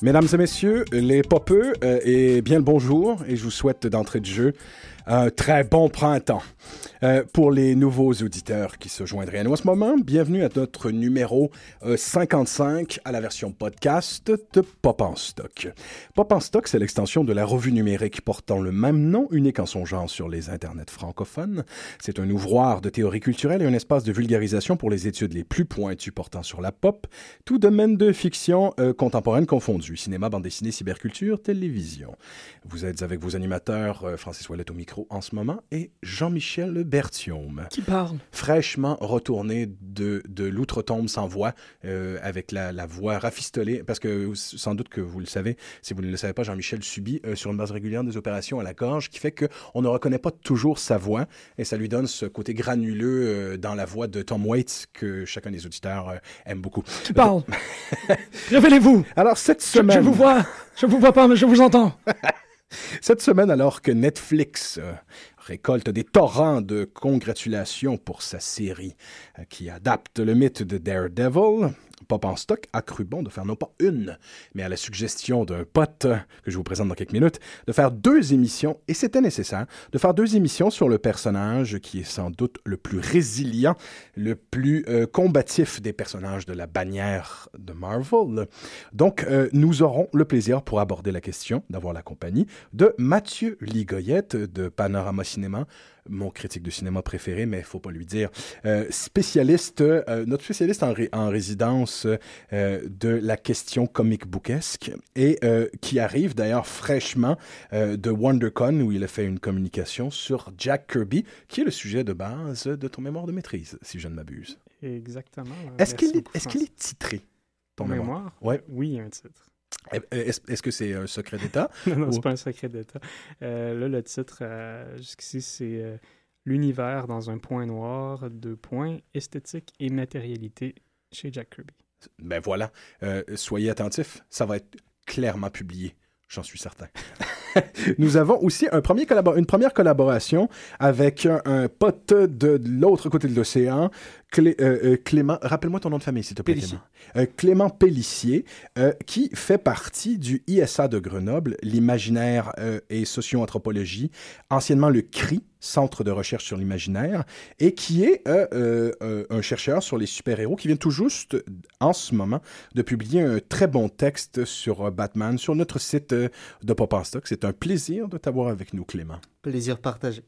Mesdames et messieurs, les popeux, euh, et bien le bonjour, et je vous souhaite d'entrée de jeu un très bon printemps. Euh, pour les nouveaux auditeurs qui se joindraient à nous en ce moment, bienvenue à notre numéro euh, 55 à la version podcast de Pop en Stock. Pop en Stock, c'est l'extension de la revue numérique portant le même nom, unique en son genre sur les internets francophones. C'est un ouvroir de théorie culturelle et un espace de vulgarisation pour les études les plus pointues portant sur la pop, tout domaine de fiction euh, contemporaine confondu, cinéma, bande dessinée, cyberculture, télévision. Vous êtes avec vos animateurs euh, Francis Ouellet au micro en ce moment et Jean-Michel Bertium. Qui parle? Fraîchement retourné de, de l'outre-tombe sans voix, euh, avec la, la, voix rafistolée, parce que sans doute que vous le savez, si vous ne le savez pas, Jean-Michel subit euh, sur une base régulière des opérations à la gorge qui fait qu'on ne reconnaît pas toujours sa voix et ça lui donne ce côté granuleux euh, dans la voix de Tom Waits que chacun des auditeurs aime beaucoup. Qui parle? Révélez-vous! Alors cette semaine... Je, je vous vois, je vous vois pas, mais je vous entends. Cette semaine, alors que Netflix euh, récolte des torrents de congratulations pour sa série euh, qui adapte le mythe de Daredevil, Pop en stock a cru bon de faire non pas une, mais à la suggestion d'un pote que je vous présente dans quelques minutes, de faire deux émissions, et c'était nécessaire, de faire deux émissions sur le personnage qui est sans doute le plus résilient, le plus euh, combatif des personnages de la bannière de Marvel. Donc, euh, nous aurons le plaisir pour aborder la question, d'avoir la compagnie de Mathieu Ligoyette de Panorama Cinéma, mon critique de cinéma préféré, mais il faut pas lui dire, euh, spécialiste, euh, notre spécialiste en, ré en résidence euh, de la question comic bookesque et qui arrive d'ailleurs fraîchement de WonderCon où il a fait une communication sur Jack Kirby, qui est le sujet de base de ton mémoire de maîtrise, si je ne m'abuse. Exactement. Est-ce qu'il est, est, qu est, titré, ton mémoire? mémoire? Ouais. Oui, il y a un titre. Est-ce est que c'est un secret d'État? non, non, ou... c'est pas un secret d'État. Euh, là, le titre, euh, jusqu'ici, c'est euh, L'univers dans un point noir, deux points, esthétique et matérialité chez Jack Kirby. Ben voilà. soyez attentifs, ça va être clairement publié. J'en suis certain. Nous avons aussi un premier une première collaboration avec un, un pote de l'autre côté de l'océan, Clé euh, Clément. Rappelle-moi ton nom de famille, s'il te plaît. Clément, euh, Clément Pellissier, euh, qui fait partie du ISA de Grenoble, l'imaginaire et socio-anthropologie, anciennement le CRI, Centre de recherche sur l'imaginaire, et qui est un chercheur sur les super-héros qui vient tout juste, en ce moment, de publier un très bon texte sur Batman sur notre site de Pop en Stock. C'est un plaisir de t'avoir avec nous, Clément. Plaisir partagé.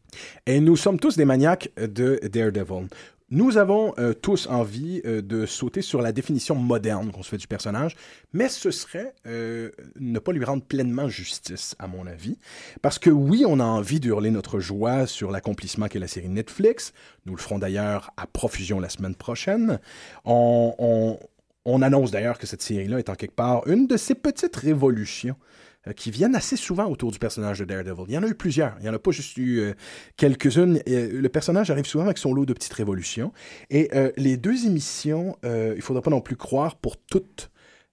Et nous sommes tous des maniaques de Daredevil. Nous avons euh, tous envie euh, de sauter sur la définition moderne qu'on se fait du personnage, mais ce serait euh, ne pas lui rendre pleinement justice, à mon avis. Parce que oui, on a envie d'hurler notre joie sur l'accomplissement qu'est la série Netflix. Nous le ferons d'ailleurs à profusion la semaine prochaine. On, on, on annonce d'ailleurs que cette série-là est en quelque part une de ces petites révolutions qui viennent assez souvent autour du personnage de Daredevil. Il y en a eu plusieurs. Il n'y en a pas juste eu euh, quelques-unes. Euh, le personnage arrive souvent avec son lot de petites révolutions. Et les deux émissions, il ne faudra pas non plus croire pour toutes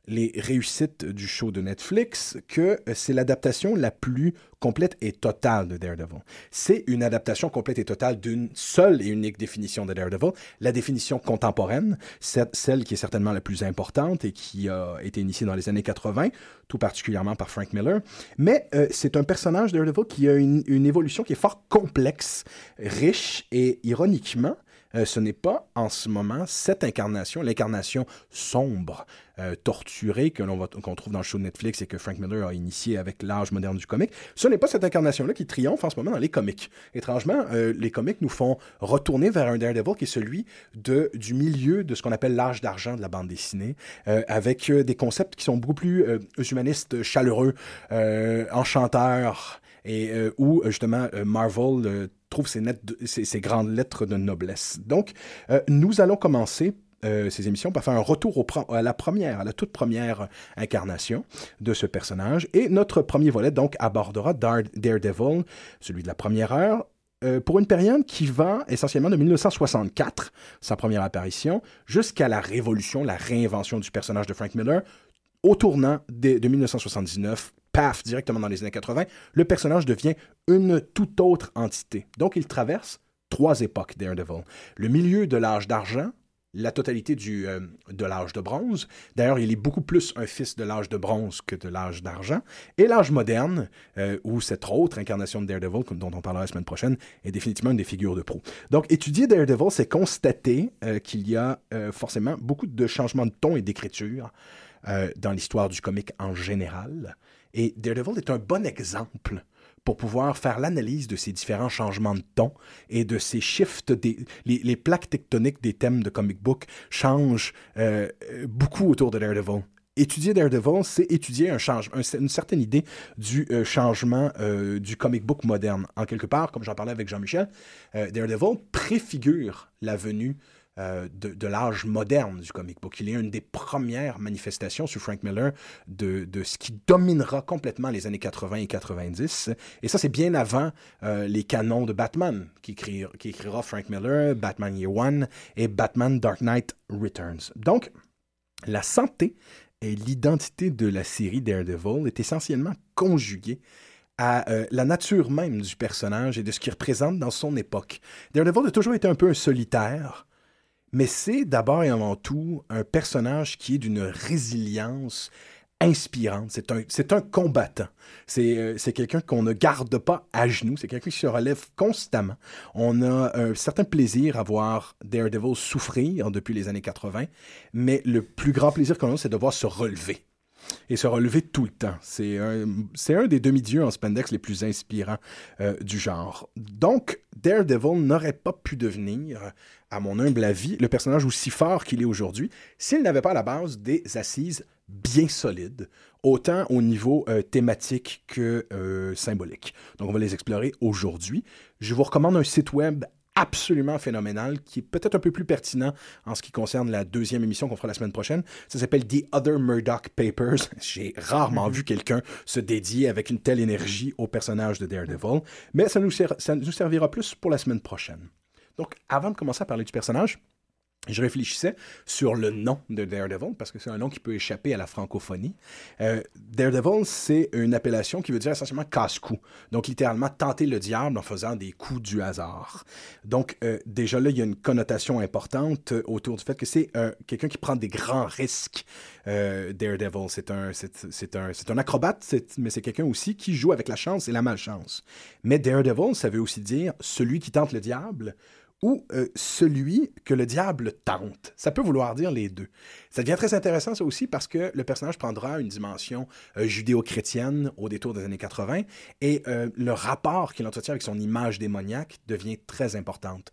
les réussites du show de Netflix que euh, c'est l'adaptation la plus complète et totale de Daredevil. C'est une adaptation complète et totale d'une seule et unique définition de Daredevil, la définition contemporaine, celle qui est certainement la plus importante et qui a été initiée dans les années 80, tout particulièrement par Frank Miller. Mais euh, c'est un personnage Daredevil qui a une, une évolution qui est fort complexe, riche et ironiquement, euh, ce n'est pas en ce moment cette incarnation, l'incarnation sombre, euh, torturée que l'on trouve dans le show de Netflix et que Frank Miller a initié avec l'âge moderne du comique. Ce n'est pas cette incarnation-là qui triomphe en ce moment dans les comics. Étrangement, euh, les comics nous font retourner vers un Daredevil qui est celui de, du milieu de ce qu'on appelle l'âge d'argent de la bande dessinée, avec des concepts qui sont beaucoup plus humanistes, chaleureux, enchanteurs et où justement Marvel trouve ces, grandes lettres de noblesse. Donc, euh, nous allons commencer euh, ces émissions par faire un retour à la première, à la toute première incarnation de ce personnage. Et notre premier volet, donc, abordera Daredevil, celui de la première heure, euh, pour une période qui va essentiellement de 1964, sa première apparition, jusqu'à la révolution, la réinvention du personnage de Frank Miller, au tournant de 1979 paf, directement dans les années 80, le personnage devient une toute autre entité. Donc il traverse trois époques Daredevil. Le milieu de l'âge d'argent, la totalité du, euh, de l'âge de bronze. D'ailleurs, il est beaucoup plus un fils de l'âge de bronze que de l'âge d'argent. Et l'âge moderne, euh, où cette autre incarnation de Daredevil, dont on parlera la semaine prochaine, est définitivement une des figures de proue. Donc, étudier Daredevil, c'est constater euh, qu'il y a forcément beaucoup de changements de ton et d'écriture dans l'histoire du comique en général. Et Daredevil est un bon exemple pour pouvoir faire l'analyse de ces différents changements de ton et de ces shifts, des, les, plaques tectoniques des thèmes de comic book changent euh, beaucoup autour de Daredevil. Étudier Daredevil, c'est étudier un changement, une certaine idée du euh, changement euh, du comic book moderne. En quelque part, comme j'en parlais avec Jean-Michel, Daredevil préfigure la venue euh, de, l'âge moderne du comic book. Il est une des premières manifestations sur Frank Miller de, ce qui dominera complètement les années 80 et 90. Et ça, c'est bien avant euh, les canons de Batman qui, écrira Frank Miller, Batman Year One et Batman Dark Knight Returns. Donc, la santé et l'identité de la série Daredevil est essentiellement conjuguée à euh, la nature même du personnage et de ce qu'il représente dans son époque. Daredevil a toujours été un peu un solitaire, mais c'est d'abord et avant tout un personnage qui est d'une résilience inspirante. C'est un, combattant. C'est, euh, c'est quelqu'un qu'on ne garde pas à genoux. C'est quelqu'un qui se relève constamment. On a un certain plaisir à voir Daredevil souffrir depuis les années 80, mais le plus grand plaisir qu'on a, c'est de voir se relever et se relever tout le temps. C'est un, un des demi-dieux en spandex les plus inspirants euh, du genre. Donc, Daredevil n'aurait pas pu devenir, à mon humble avis, le personnage aussi fort qu'il est aujourd'hui s'il n'avait pas à la base des assises bien solides, autant au niveau euh, thématique que euh, symbolique. Donc, on va les explorer aujourd'hui. Je vous recommande un site web absolument phénoménal, qui est peut-être un peu plus pertinent en ce qui concerne la deuxième émission qu'on fera la semaine prochaine. Ça s'appelle The Other Murdoch Papers. J'ai rarement vu quelqu'un se dédier avec une telle énergie au personnage de Daredevil, mais ça nous, ça nous servira plus pour la semaine prochaine. Donc, avant de commencer à parler du personnage, je réfléchissais sur le nom de Daredevil, parce que c'est un nom qui peut échapper à la francophonie. Euh, Daredevil, c'est une appellation qui veut dire essentiellement casse-cou. Donc, littéralement, tenter le diable en faisant des coups du hasard. Donc, euh, déjà là, il y a une connotation importante autour du fait que c'est euh, quelqu'un qui prend des grands risques. Daredevil, c'est un, c'est, un, c'est un acrobate, mais c'est quelqu'un aussi qui joue avec la chance et la malchance. Mais Daredevil, ça veut aussi dire celui qui tente le diable ou euh, celui que le diable tente. Ça peut vouloir dire les deux. Ça devient très intéressant, ça aussi, parce que le personnage prendra une dimension euh, judéo-chrétienne au détour des années 80, et euh, le rapport qu'il entretient avec son image démoniaque devient très importante.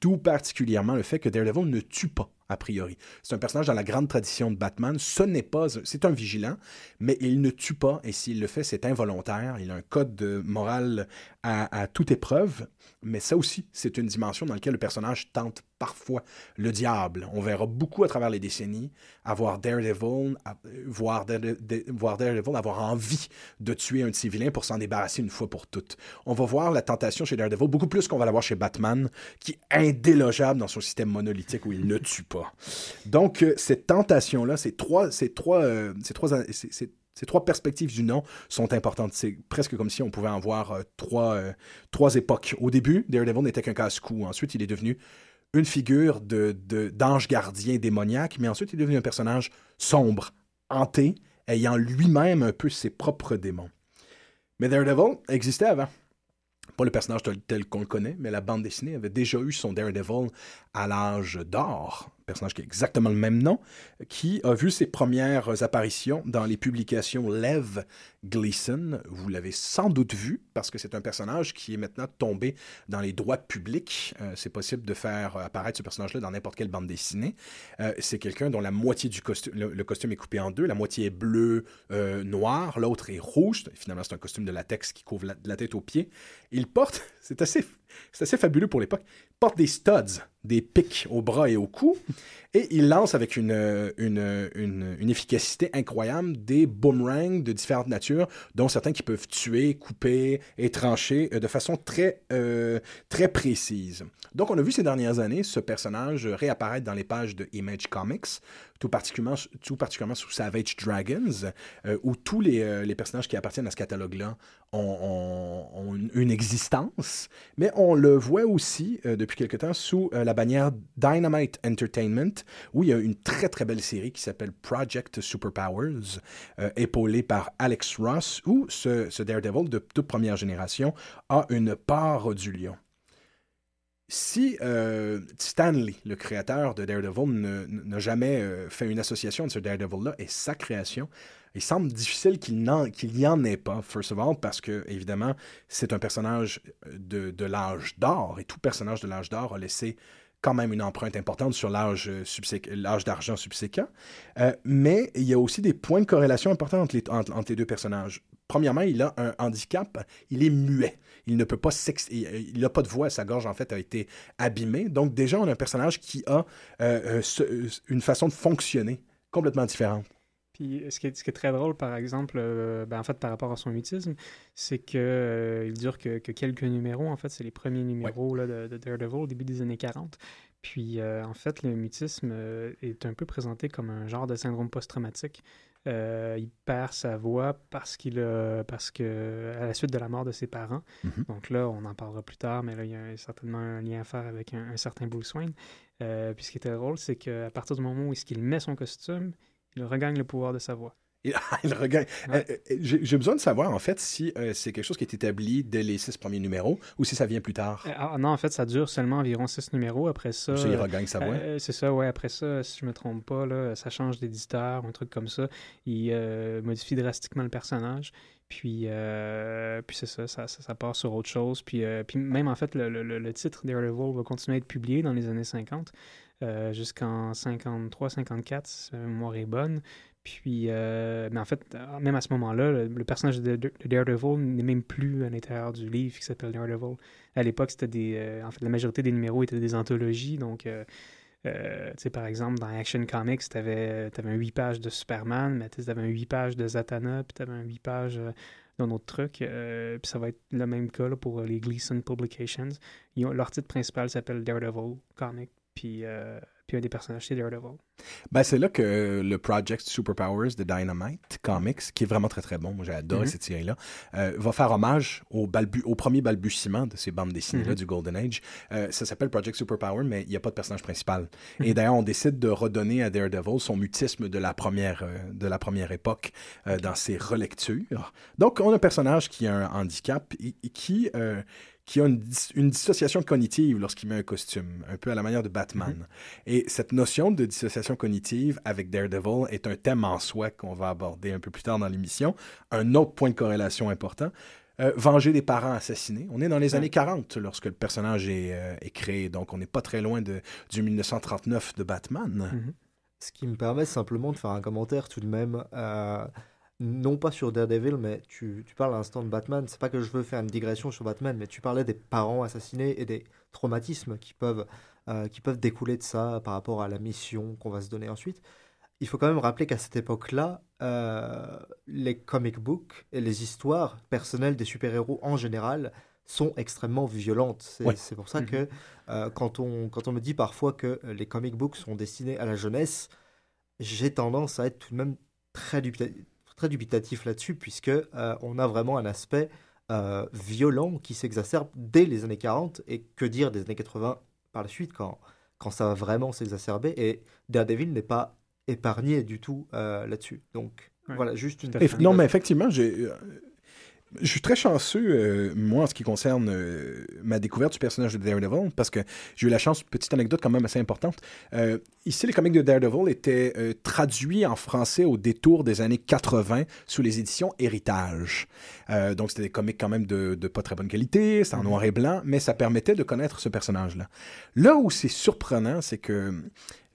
tout particulièrement le fait que Daredevil ne tue pas a priori. C'est un personnage dans la grande tradition de Batman. Ce n'est pas, c'est un vigilant, mais il ne tue pas et s'il le fait, c'est involontaire. Il a un code de morale à, toute épreuve. Mais ça aussi, c'est une dimension dans laquelle le personnage tente parfois le diable. On verra beaucoup à travers les décennies avoir Daredevil, voir, voir Daredevil avoir envie de tuer un vilains pour s'en débarrasser une fois pour toutes. On va voir la tentation chez Daredevil beaucoup plus qu'on va la voir chez Batman, qui est indélogeable dans son système monolithique où il ne tue pas. Donc, euh, cette tentation-là, ces trois, ces trois, euh, ces trois, ces trois perspectives du nom sont importantes. C'est presque comme si on pouvait en voir euh, trois, trois époques. Au début, Daredevil n'était qu'un casse-cou. Ensuite, il est devenu une figure de, d'ange gardien démoniaque, mais ensuite il est devenu un personnage sombre, hanté, ayant lui-même un peu ses propres démons. Mais Daredevil existait avant. Pas le personnage tel qu'on le connaît, mais la bande dessinée avait déjà eu son Daredevil à l'âge d'or personnage qui a exactement le même nom, qui a vu ses premières apparitions dans les publications Lev Gleason. Vous l'avez sans doute vu parce que c'est un personnage qui est maintenant tombé dans les droits publics. Euh, c'est possible de faire apparaître ce personnage-là dans n'importe quelle bande dessinée. Euh, c'est quelqu'un dont la moitié du costume, le, costume est coupé en deux. La moitié est bleu, euh, noir, l'autre est rouge. Finalement, c'est un costume de latex qui couvre de la tête aux pieds. Il porte, c'est assez c'est assez fabuleux pour l'époque. Porte des studs, des pics au bras et au cou, et il lance avec une, une, efficacité incroyable des boomerangs de différentes natures, dont certains qui peuvent tuer, couper et trancher euh, de façon très, euh, très précise. Donc, on a vu ces dernières années ce personnage réapparaître dans les pages de Image Comics, tout particulièrement, tout particulièrement sous Savage Dragons, euh, où tous les, les, personnages qui appartiennent à ce catalogue-là ont, une existence, mais on le voit aussi euh, depuis quelque temps sous euh, la bannière Dynamite Entertainment, où il y a une très très belle série qui s'appelle Project Superpowers, euh, épaulée par Alex Ross, où ce, Daredevil de toute première génération a une part du lion. Si Stanley, le créateur de Daredevil, n'a jamais fait une association de ce Daredevil-là et sa création, il semble difficile qu'il n'y en ait pas, first of all, parce que, évidemment, c'est un personnage de, l'âge d'or, et tout personnage de l'âge d'or a laissé quand même une empreinte importante sur l'âge, d'argent subséquent. Euh, mais il y a aussi des points de corrélation importants entre les, deux personnages. Premièrement, il a un handicap, il est muet. Il ne peut pas il n'a pas de voix, sa gorge en fait a été abîmée. Donc déjà, on a un personnage qui a euh, euh, une façon de fonctionner complètement différente. Puis ce qui, est, ce qui est très drôle, par exemple, euh, ben, en fait, par rapport à son mutisme, c'est qu'il euh, il dure que, quelques numéros. En fait, c'est les premiers numéros là, de, Daredevil au début des années 40. Puis, euh, en fait, le mutisme est un peu présenté comme un genre de syndrome post-traumatique. il perd sa voix parce qu'il parce que à la suite de la mort de ses parents. Mm-hmm. Donc là, on en parlera plus tard, mais là, il y a certainement un lien à faire avec un, certain Bruce Wayne. puis ce qui était drôle, c'est qu'à partir du moment où il met son costume, il regagne le pouvoir de sa voix. Il, regagne. Euh, euh, j'ai besoin de savoir, en fait, si euh, c'est quelque chose qui est établi dès les six premiers numéros ou si ça vient plus tard. Ah, non, en fait, ça dure seulement environ six numéros. Après ça. il regagne sa voix. c'est ça, ouais. Après ça, si je me trompe pas, là, ça change d'éditeur, un truc comme ça. Il modifie drastiquement le personnage. Puis, puis c'est ça ça, ça, part sur autre chose. Puis, puis même, en fait, le, le, le titre Daredevil va continuer à être publié dans les années 50. Euh, jusqu'en 53-54, si ma bonne. Puis, euh, mais en fait, même à ce moment-là, le, personnage de, Daredevil n'est même plus à l'intérieur du livre qui s'appelle Daredevil. À l'époque, c'était des. Euh, en fait, la majorité des numéros étaient des anthologies. Donc, tu par exemple, dans Action Comics, tu avais, un 8 pages de Superman, mais tu avais un 8 pages de Zatanna, puis tu avais un 8 pages d'un autre truc. puis ça va être le même cas pour les Gleason Publications. leur titre principal s'appelle Daredevil Comic. Puis, euh, puis un des personnages, c'est Daredevil. Ben, c'est là que le Project Superpowers de Dynamite Comics, qui est vraiment très très bon, moi j'ai adoré mm-hmm. cette série-là, euh, va faire hommage au, balbu au premier balbutiement de ces bandes dessinées-là mm-hmm. du Golden Age. Euh, ça s'appelle Project Superpower, mais il n'y a pas de personnage principal. Et mm-hmm. d'ailleurs, on décide de redonner à Daredevil son mutisme de la première, de la première époque dans ses relectures. Donc, on a un personnage qui a un handicap et qui qui a une, dissociation cognitive lorsqu'il met un costume, un peu à la manière de Batman. Mhm. Et cette notion de dissociation cognitive avec Daredevil est un thème en soi qu'on va aborder un peu plus tard dans l'émission. Un autre point de corrélation important. Euh, venger des parents assassinés. On est dans les années 40 lorsque le personnage est, euh, est créé, donc on n'est pas très loin de, du 1939 de Batman. Mhm. Ce qui me permet simplement de faire un commentaire tout de même. Euh, non pas sur Daredevil, mais tu, tu parles à l'instant de Batman. C'est pas que je veux faire une digression sur Batman, mais tu parlais des parents assassinés et des traumatismes qui peuvent, euh, qui peuvent découler de ça par rapport à la mission qu'on va se donner ensuite. Il faut quand même rappeler qu'à cette époque-là, euh, les comic books et les histoires personnelles des super-héros en général sont extrêmement violentes. C'est pour ça mhm. que euh, quand, on, quand on me dit parfois que les comic books sont destinés à la jeunesse, j'ai tendance à être tout de même très très dubitatif là-dessus, puisque euh, on a vraiment un aspect euh, violent qui s'exacerbe dès les années 40, et que dire des années 80 par la suite, quand, quand ça va vraiment s'exacerber, et Daredevil n'est pas épargné du tout euh, là-dessus. Donc voilà, juste une... Non, mais effectivement, j'ai je suis très chanceux, euh, moi, en ce qui concerne euh, ma découverte du personnage de Daredevil, parce que j'ai eu la chance, petite anecdote quand même assez importante. Euh, ici, les comics de Daredevil étaient traduits en français au détour des années 80 sous les éditions Héritage. donc, c'était des comics quand même de, de pas très bonne qualité, c'était en mhm. noir et blanc, mais ça permettait de connaître ce personnage-là. Là où c'est surprenant, c'est que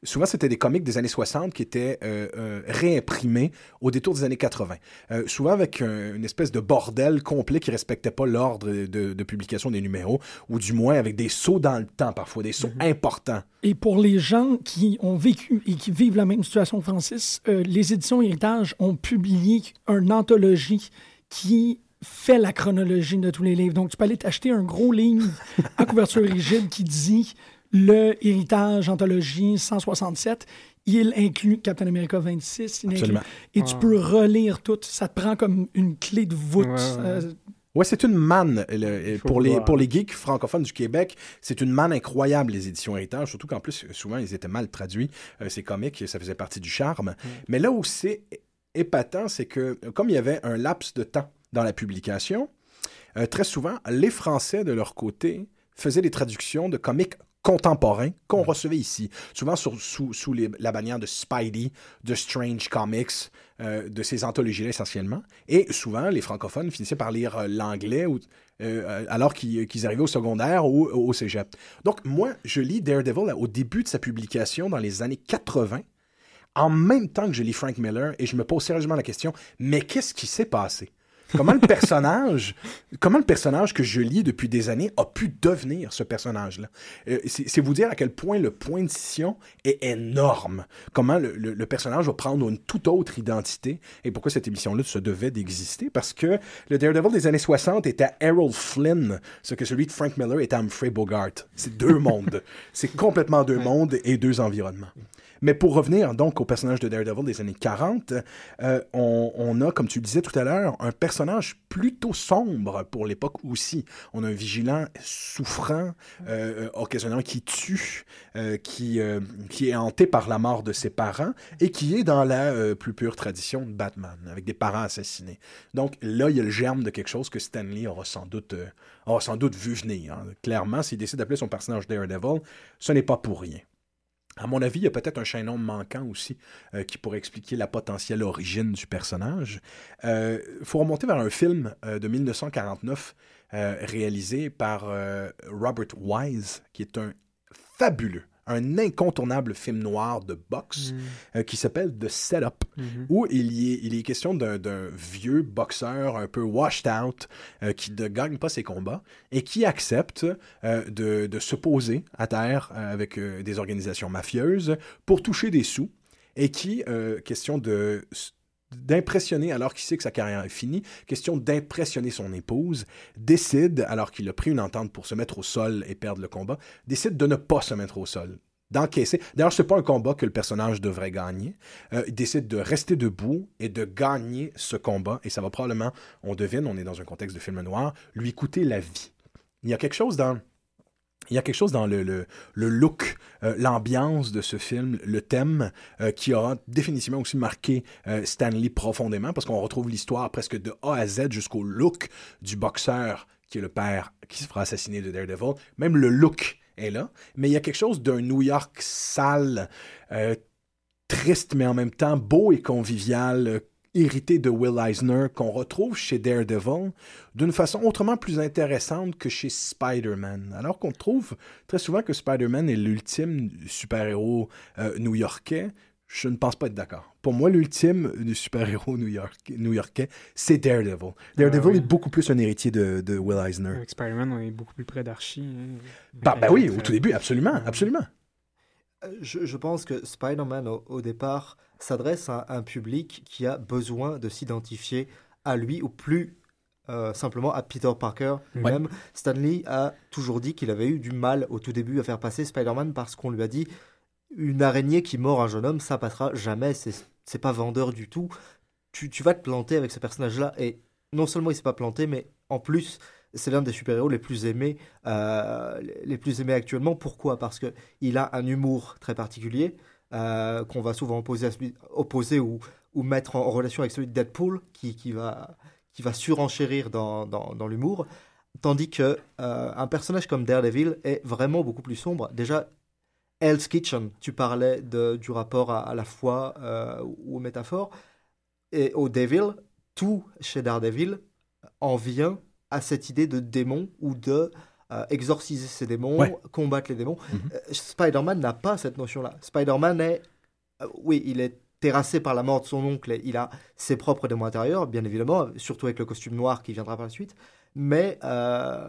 souvent, c'était des comics des années 60 qui étaient euh, euh, réimprimés au détour des années 80. Euh, souvent avec une espèce de bordel complet qui respectait pas l'ordre de, publication des numéros, ou du moins avec des sauts dans le temps parfois, des sauts mhm. importants. Et pour les gens qui ont vécu et qui vivent la même situation que Francis, les éditions Héritage ont publié une anthologie qui fait la chronologie de tous les livres. Donc, tu peux aller t'acheter un gros livre à couverture rigide qui dit le héritage anthologie 167. Il inclut Captain America 26. et tu peux relire tout. Ça te prend comme une clé de voûte. Ouais, euh, c'est une manne. pour, les, pour les geeks francophones du Québec, c'est une manne incroyable, les éditions Héritage. Surtout qu'en plus, souvent, ils étaient mal traduits, euh, ces comics. Ça faisait partie du charme. Mais là où c'est épatant, c'est que comme il y avait un laps de temps dans la publication, euh, très souvent, les Français, de leur côté, faisaient des traductions de comics contemporains qu'on recevait ici, souvent sous, sous la bannière de Spidey, de Strange Comics, euh, de ces anthologies-là essentiellement. Et souvent, les francophones finissaient par lire euh, l'anglais euh, alors qu'ils arrivaient au secondaire ou au cégep. Donc, moi, je lis Daredevil au début de sa publication dans les années 80, en même temps que je lis Frank Miller, et je me pose sérieusement la question, mais qu'est-ce qui s'est passé? Comment le personnage, comment le personnage que je lis depuis des années a pu devenir ce personnage-là? Euh, C'est vous dire à quel point le point de scission est énorme. Comment le, personnage va prendre une toute autre identité et pourquoi cette émission-là se devait d'exister? Parce que le Daredevil des années 60 était Errol Flynn, ce que celui de Frank Miller était Humphrey Bogart. C'est deux mondes. C'est complètement deux mondes et deux environnements. Mais pour revenir donc au personnage de Daredevil des années 40, euh, on, a, comme tu le disais tout à l'heure, un personnage plutôt sombre pour l'époque aussi. On a un vigilant souffrant, euh, occasionnellement qui tue, euh, qui, qui est hanté par la mort de ses parents et qui est dans la plus pure tradition de Batman, avec des parents assassinés. Donc là, il y a le germe de quelque chose que Stanley aura sans doute, aura sans doute vu venir. Hein. Clairement, s'il décide d'appeler son personnage Daredevil, ce n'est pas pour rien. À mon avis, il y a peut-être un chaînon manquant aussi euh, qui pourrait expliquer la potentielle origine du personnage. Il euh, faut remonter vers un film euh, de 1949 réalisé par Robert Wise, qui est un fabuleux un incontournable film noir de boxe mm. euh, qui s'appelle The Setup, mm-hmm. où il y, est, il est question d'un vieux boxeur un peu washed out euh, qui ne gagne pas ses combats et qui accepte euh, de, de, se poser à terre avec des organisations mafieuses pour toucher des sous et qui, question de d'impressionner alors qu'il sait que sa carrière est finie, question d'impressionner son épouse, décide, alors qu'il a pris une entente pour se mettre au sol et perdre le combat, décide de ne pas se mettre au sol d'encaisser. D'ailleurs, ce n'est pas un combat que le personnage devrait gagner. Euh, il décide de rester debout et de gagner ce combat. Et ça va probablement, on devine, on est dans un contexte de film noir, lui coûter la vie. Il y a quelque chose dans il y a quelque chose dans le, le, look, euh, l'ambiance de ce film, le thème, euh, qui aura définitivement aussi marqué euh, Stanley profondément, parce qu'on retrouve l'histoire presque de A à Z jusqu'au look du boxeur qui est le père qui se fera assassiner de Daredevil. Même le look est là. Mais il y a quelque chose d'un New York sale, triste, mais en même temps beau et convivial, hérité de Will Eisner, qu'on retrouve chez Daredevil d'une façon autrement plus intéressante que chez Spider-Man. Alors qu'on trouve très souvent que Spider-Man est l'ultime super-héros euh, new-yorkais, je ne pense pas être d'accord. Pour moi, l'ultime du super-héros new-yorkais, c'est Daredevil. Daredevil est beaucoup plus un héritier de, de Will Eisner. Avec Spider-Man, on est beaucoup plus près d'Archie. Hein. Bah, bah oui, au tout début, absolument, absolument. Euh, je, pense que Spider-Man, au, départ, s'adresse à un public qui a besoin de s'identifier à lui ou plus euh, simplement à Peter Parker lui-même. Stanley a toujours dit qu'il avait eu du mal au tout début à faire passer Spider-Man parce qu'on lui a dit une araignée qui mord un jeune homme, ça passera jamais, c'est pas vendeur du tout. Tu, tu vas te planter avec ce personnage-là et non seulement il s'est pas planté, mais en plus, c'est l'un des super-héros les plus aimés, euh, les plus aimés actuellement. Pourquoi? Parce que il a un humour très particulier euh, qu'on va souvent opposer, ou, mettre en, relation avec celui de Deadpool, qui, va, surenchérir dans, l'humour. Tandis que euh, un personnage comme Daredevil est vraiment beaucoup plus sombre. Déjà, Hell's Kitchen, tu parlais du rapport à, la foi ou aux métaphores. Et au Devil, tout chez Daredevil en vient à cette idée de démon ou de euh, exorciser ces démons, combattre les démons. Mhm. Euh, Spider-Man n'a pas cette notion-là. Spider-Man est, euh, oui, il est terrassé par la mort de son oncle, et il a ses propres démons intérieurs, bien évidemment, surtout avec le costume noir qui viendra par la suite. Mais,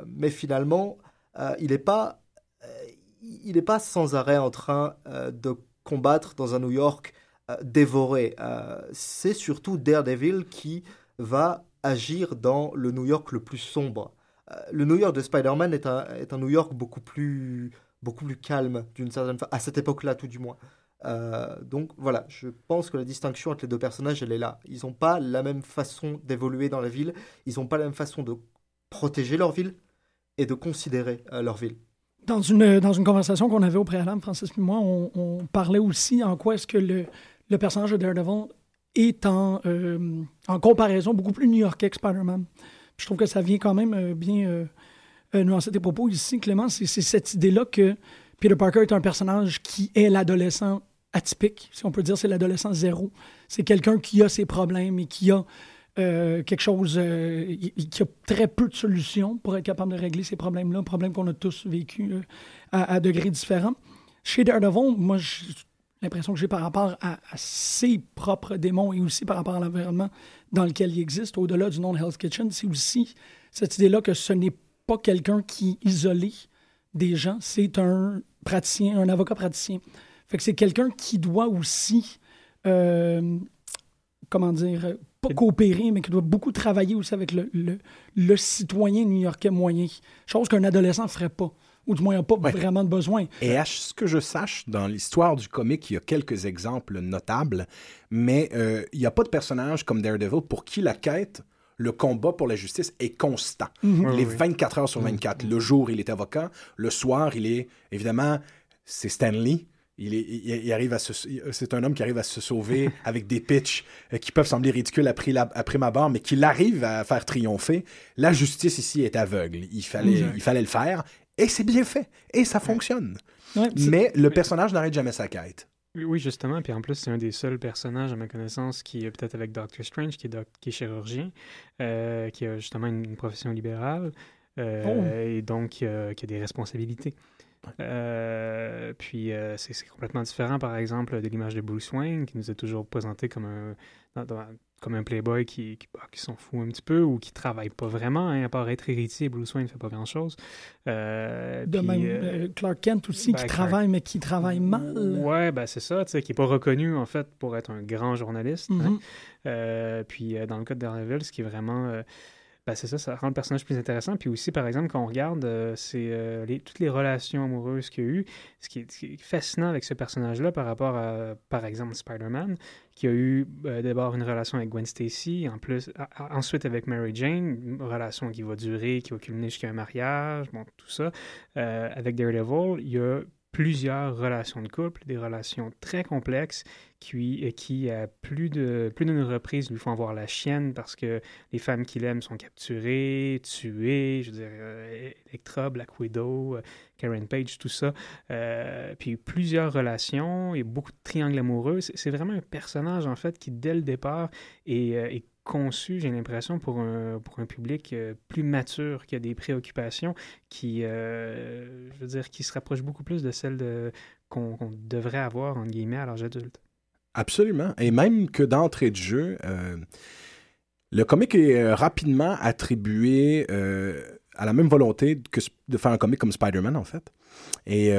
mais finalement, il n'est pas, il n'est pas sans arrêt en train de combattre dans un New York dévoré. C'est surtout Daredevil qui va agir dans le New York le plus sombre. Euh, le New York de Spider-Man est un, est un New York beaucoup plus, beaucoup plus calme, d'une certaine à cette époque-là tout du moins. Euh, donc voilà, je pense que la distinction entre les deux personnages, elle est là. Ils n'ont pas la même façon d'évoluer dans la ville, ils n'ont pas la même façon de protéger leur ville et de considérer euh, leur ville. Dans une, dans une conversation qu'on avait au préalable, Francis et moi, on, parlait aussi en quoi est-ce que le, le personnage de Daredevil est en, en comparaison beaucoup plus new-yorkais que Spider-Man. Je trouve que ça vient quand même euh, bien euh, nuancer tes propos ici, Clément. C'est cette idée-là que Peter Parker est un personnage qui est l'adolescent atypique, si on peut dire, c'est l'adolescent zéro. C'est quelqu'un qui a ses problèmes et qui a quelque chose, qui a très peu de solutions pour être capable de régler ces problèmes-là, problèmes qu'on a tous vécu à, à, degrés différents. Chez Daredevil, moi, je l'impression que j'ai par rapport à, ses propres démons et aussi par rapport à l'environnement dans lequel il existe, au-delà du nom de Hell's Kitchen, c'est aussi cette idée-là que ce n'est pas quelqu'un qui isolé des gens, c'est un praticien, un avocat praticien. Fait que c'est quelqu'un qui doit aussi, euh, comment dire, pas coopérer, mais qui doit beaucoup travailler aussi avec le, le, le citoyen new-yorkais moyen, chose qu'un adolescent ne ferait pas ou du moins n'a pas vraiment de besoin. Et à ce que je sache, dans l'histoire du comic, il y a quelques exemples notables, mais euh, il n'y a pas de personnage comme Daredevil pour qui la quête, le combat pour la justice est constant. Mhm. Les 24 heures sur 24. Le jour, il est avocat. Le soir, il est, évidemment, c'est Stanley. Il, est, il, arrive à c'est un homme qui arrive à se sauver avec des pitchs euh, qui peuvent sembler ridicules après, la, après ma barre, mais qu'il arrive à faire triompher. La justice ici est aveugle. Il fallait, mhm. il fallait le faire et c'est bien fait. Et ça fonctionne. Mais le personnage n'arrête jamais sa quête. Oui, justement. Puis en plus, c'est un des seuls personnages, à ma connaissance, qui est peut-être avec Doctor Strange, qui est, qui est chirurgien, euh, qui a justement une, profession libérale euh, oh. et donc qui a, des responsabilités. Euh, puis c'est complètement différent, par exemple, de l'image de Bruce Wayne, qui nous est toujours présenté comme un, comme un playboy qui, qui, bah, qui s'en fout un petit peu ou qui travaille pas vraiment, hein, à part être héritier, Bruce Wayne ne fait pas grand-chose. Euh, de même, euh, euh, Clark Kent aussi, qui ben, travaille, mais qui travaille mal. Ouais, ben c'est ça, tu sais, qui n'est pas reconnu, en fait, pour être un grand journaliste. Hein. Mm-hmm. puis dans le cas de Daredevil, ce qui est vraiment... Ben, c'est ça, ça rend le personnage plus intéressant. Puis aussi, par exemple, quand on regarde euh, euh, toutes les relations amoureuses qu'il y a eu, ce qui, est, fascinant avec ce personnage-là par rapport à, par exemple, Spider-Man, qui a eu euh, d'abord une relation avec Gwen Stacy, en plus, ensuite avec Mary Jane, une relation qui va durer, qui va culminer jusqu'à un mariage, bon, tout ça. avec Daredevil, il y a plusieurs relations de couple, des relations très complexes qui, qui à plus de plus d'une reprise lui font voir la chienne parce que les femmes qu'il aime sont capturées, tuées, je veux dire, euh, Electra, Black Widow, euh, Karen Page, tout ça. Euh, puis plusieurs relations et beaucoup de triangles amoureux. C'est vraiment un personnage, en fait, qui, dès le départ, est conçu, j'ai l'impression, pour un, pour un public euh, plus mature, qui a des préoccupations qui, euh, je veux dire, qui se rapprochent beaucoup plus de celles qu'on, devrait avoir, en guillemets, à l'âge adulte. Absolument. Et même que d'entrée de jeu, euh, le comic est rapidement attribué à la même volonté que de faire un comic comme Spider-Man, en fait. Et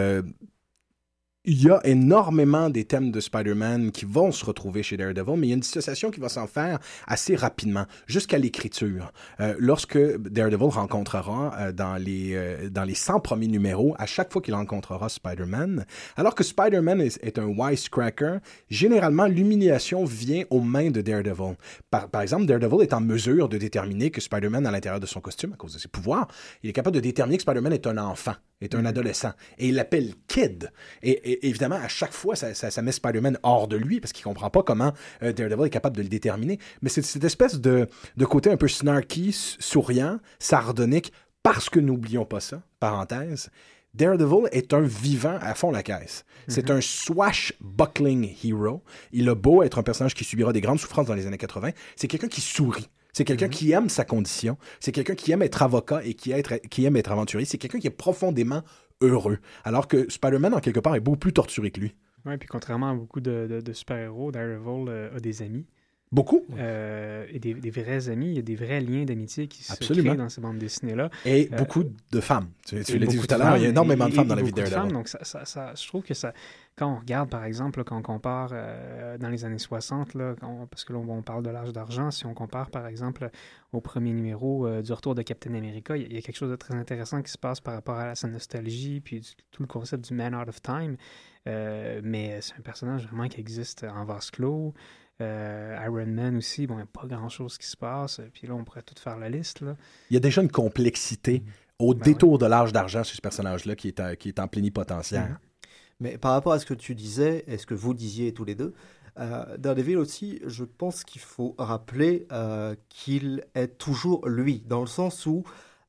il y a énormément des thèmes de Spider-Man qui vont se retrouver chez Daredevil, mais il y a une dissociation qui va s'en faire assez rapidement, jusqu'à l'écriture. Euh, lorsque Daredevil rencontrera euh, dans, les, euh, dans les 100 premiers numéros, à chaque fois qu'il rencontrera Spider-Man, alors que Spider-Man est, est, un wisecracker, généralement l'humiliation vient aux mains de Daredevil. Par, par exemple, Daredevil est en mesure de déterminer que Spider-Man, à l'intérieur de son costume, à cause de ses pouvoirs, il est capable de déterminer que Spider-Man est un enfant est un mhm. adolescent. Et il l'appelle Kid. Et, évidemment, à chaque fois, ça, ça, met Spider-Man hors de lui parce qu'il comprend pas comment euh, Daredevil est capable de le déterminer. Mais c'est cette espèce de, de côté un peu snarky, souriant, sardonique, parce que n'oublions pas ça, parenthèse, Daredevil est un vivant à fond la caisse. C'est mhm. un swashbuckling hero. Il a beau être un personnage qui subira des grandes souffrances dans les années 80, c'est quelqu'un qui sourit. C'est quelqu'un mhm. qui aime sa condition. C'est quelqu'un qui aime être avocat et qui, qui aime être aventurier. C'est quelqu'un qui est profondément heureux. Alors que Spider-Man, en quelque part, est beaucoup plus torturé que lui. Oui, puis contrairement à beaucoup de, super-héros, Daredevil euh, a des amis. Beaucoup. Euh, et des, vrais amis, il y a des vrais liens d'amitié qui se créent dans ces bandes dessinées-là. Et euh, beaucoup de femmes. Tu, l'as dit tout à l'heure, il y a énormément de femmes dans la vie de Daredevil. Donc, ça, ça, je trouve que ça, quand on regarde, par exemple, quand on compare euh, dans les années 60, là, parce que là, on, parle de l'âge d'argent, si on compare, par exemple, au premier numéro du retour de Captain America, il y, a quelque chose de très intéressant qui se passe par rapport à sa nostalgie, puis tout le concept du Man Out of Time. mais c'est un personnage vraiment qui existe en vase clos. Euh, Iron Man aussi, bon, il n'y a pas grand-chose qui se passe. Puis là, on pourrait tout faire la liste. Là. Il y a déjà une complexité mm-hmm. au ben détour de l'âge d'argent sur ce personnage-là qui, est, qui est en plénipotentiaire. Mm-hmm. Mais par rapport à ce que tu disais, et ce que vous disiez tous les deux, euh, Daredevil aussi, je pense qu'il faut rappeler euh, qu'il est toujours lui, dans le sens où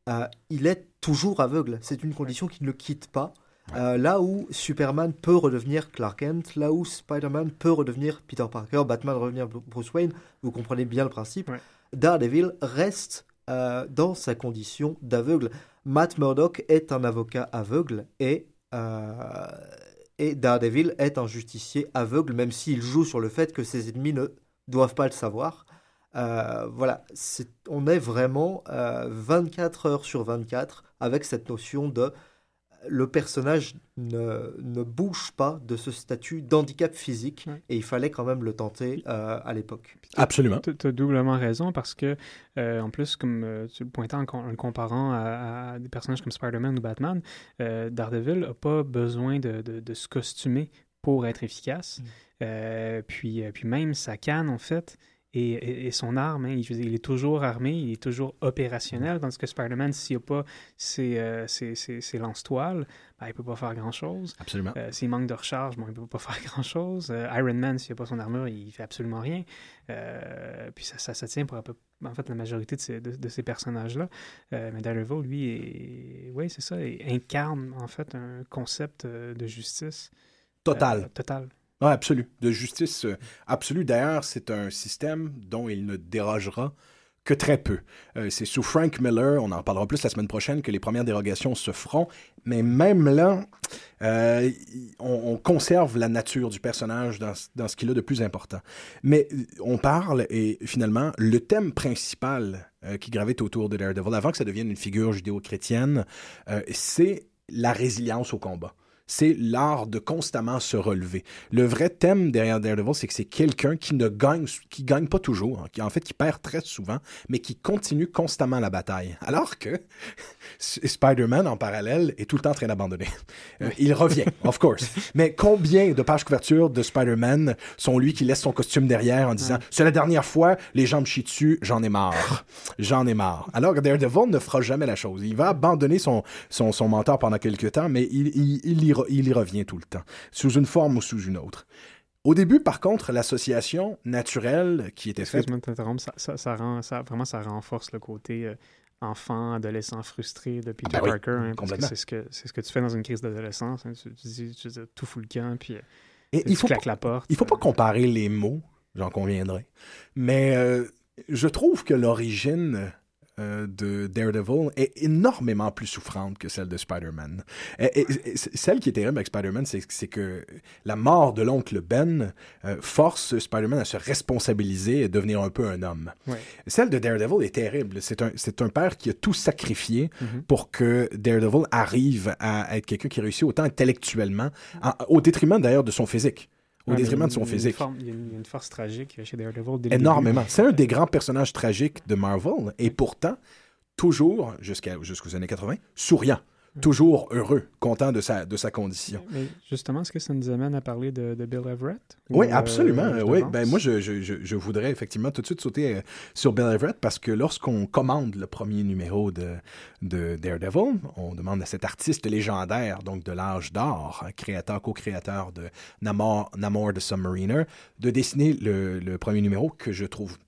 euh, il est toujours aveugle. C'est une condition qui ne le quitte pas. Euh, là où Superman peut redevenir Clark Kent, là où Spider-Man peut redevenir Peter Parker, Batman redevenir Bruce Wayne, vous comprenez bien le principe. Daredevil reste euh, dans sa condition d'aveugle. Matt Murdock est un avocat aveugle et, euh, et Daredevil est un justicier aveugle, même s'il joue sur le fait que ses ennemis ne doivent pas le savoir. voilà, on est vraiment 24 heures sur 24 avec cette notion de le personnage ne, ne, bouge pas de ce statut d'handicap physique et il fallait quand même le tenter euh, à l'époque. Absolument. Tu as doublement raison parce que, euh, en plus, comme euh, tu le pointais en, le comparant à, des personnages comme Spider-Man ou Batman, Daredevil n'a pas besoin de, de, se costumer pour être efficace. Mm. puis, puis même sa canne, en fait, et, son arme. Hein, il, est toujours armé, il est toujours opérationnel, tandis que Spider-Man, s'il n'a pas ses, euh, lance-toiles, ben, il ne peut pas faire grand-chose. Absolument. Euh, s'il manque de recharge, bon, il ne peut pas faire grand-chose. Euh, Iron Man, s'il n'a pas son armure, il ne fait absolument rien. puis ça, ça, tient pour en fait la majorité de ces, de, ces personnages-là. mais Daredevil, lui, oui, c'est ça, il incarne en fait un concept de justice. Total. total. Oui, absolu. De justice euh, absolue. D'ailleurs, c'est un système dont il ne dérogera que très peu. Euh, c'est sous Frank Miller, on en parlera plus la semaine prochaine, que les premières dérogations se feront. Mais même là, euh, on, conserve la nature du personnage dans, dans ce qu'il a de plus important. Mais on parle, et finalement, le thème principal qui gravite autour de Daredevil, avant que ça devienne une figure judéo-chrétienne, c'est la résilience au combat c'est l'art de constamment se relever. Le vrai thème derrière Daredevil, c'est que c'est quelqu'un qui ne gagne, qui gagne pas toujours, hein, qui en fait qui perd très souvent, mais qui continue constamment la bataille. Alors que Spider-Man en parallèle est tout le temps en train d'abandonner. Euh, il revient, of course. Mais combien de pages couverture de Spider-Man sont lui qui laisse son costume derrière en disant c'est la dernière fois, les gens me chient dessus, j'en ai marre, j'en ai marre. Alors que Daredevil ne fera jamais la chose. Il va abandonner son son, son mentor pendant quelques temps, mais il, il, il ira il y revient tout le temps, sous une forme ou sous une autre. Au début, par contre, l'association naturelle qui était faite. Ça, ça, ça, rend, ça, vraiment, ça renforce le côté euh, enfant, adolescent frustré de Peter Ah ben oui, Parker. hein, parce que c'est ce, que, c'est ce que tu fais dans une crise d'adolescence. hein. tu, dis, tu dis tout fout le camp, puis euh, Et tu il faut claques pas- la porte. Il faut pas comparer les mots, j'en conviendrai. Mais euh, je trouve que l'origine euh, de Daredevil est énormément plus souffrante que celle de Spider-Man. Et- et- et c- celle qui est terrible avec Spider-Man, c'est que la mort de l'oncle Ben euh, force Spider-Man à se responsabiliser et devenir un peu un homme. Ouais. Celle de Daredevil est terrible. C'est un, un père qui a tout sacrifié Mhm. pour que Daredevil arrive à être quelqu'un qui réussit autant intellectuellement, en- au détriment d'ailleurs de son physique. Au Ouais, détriment de son physique. forme- Il y, a une, il y a une force tragique chez Daredevil. dès Énormément. C'est un des grands personnages tragiques de Marvel et pourtant, toujours, jusqu'aux années 80, souriant. Toujours heureux, content de sa, de sa condition. Mais justement, est-ce que ça nous amène à parler de, de Bill Everett? Oui, Ou, euh, absolument. oui. Ben, moi, je, je, je, je voudrais effectivement tout de suite sauter euh, sur Bill Everett parce que lorsqu'on commande le premier numéro de, de Daredevil, on demande à cet artiste légendaire, donc de l'âge d'or, hein, créateur, co-créateur de Namor, Namor the Submariner, de dessiner le, le premier numéro que je trouve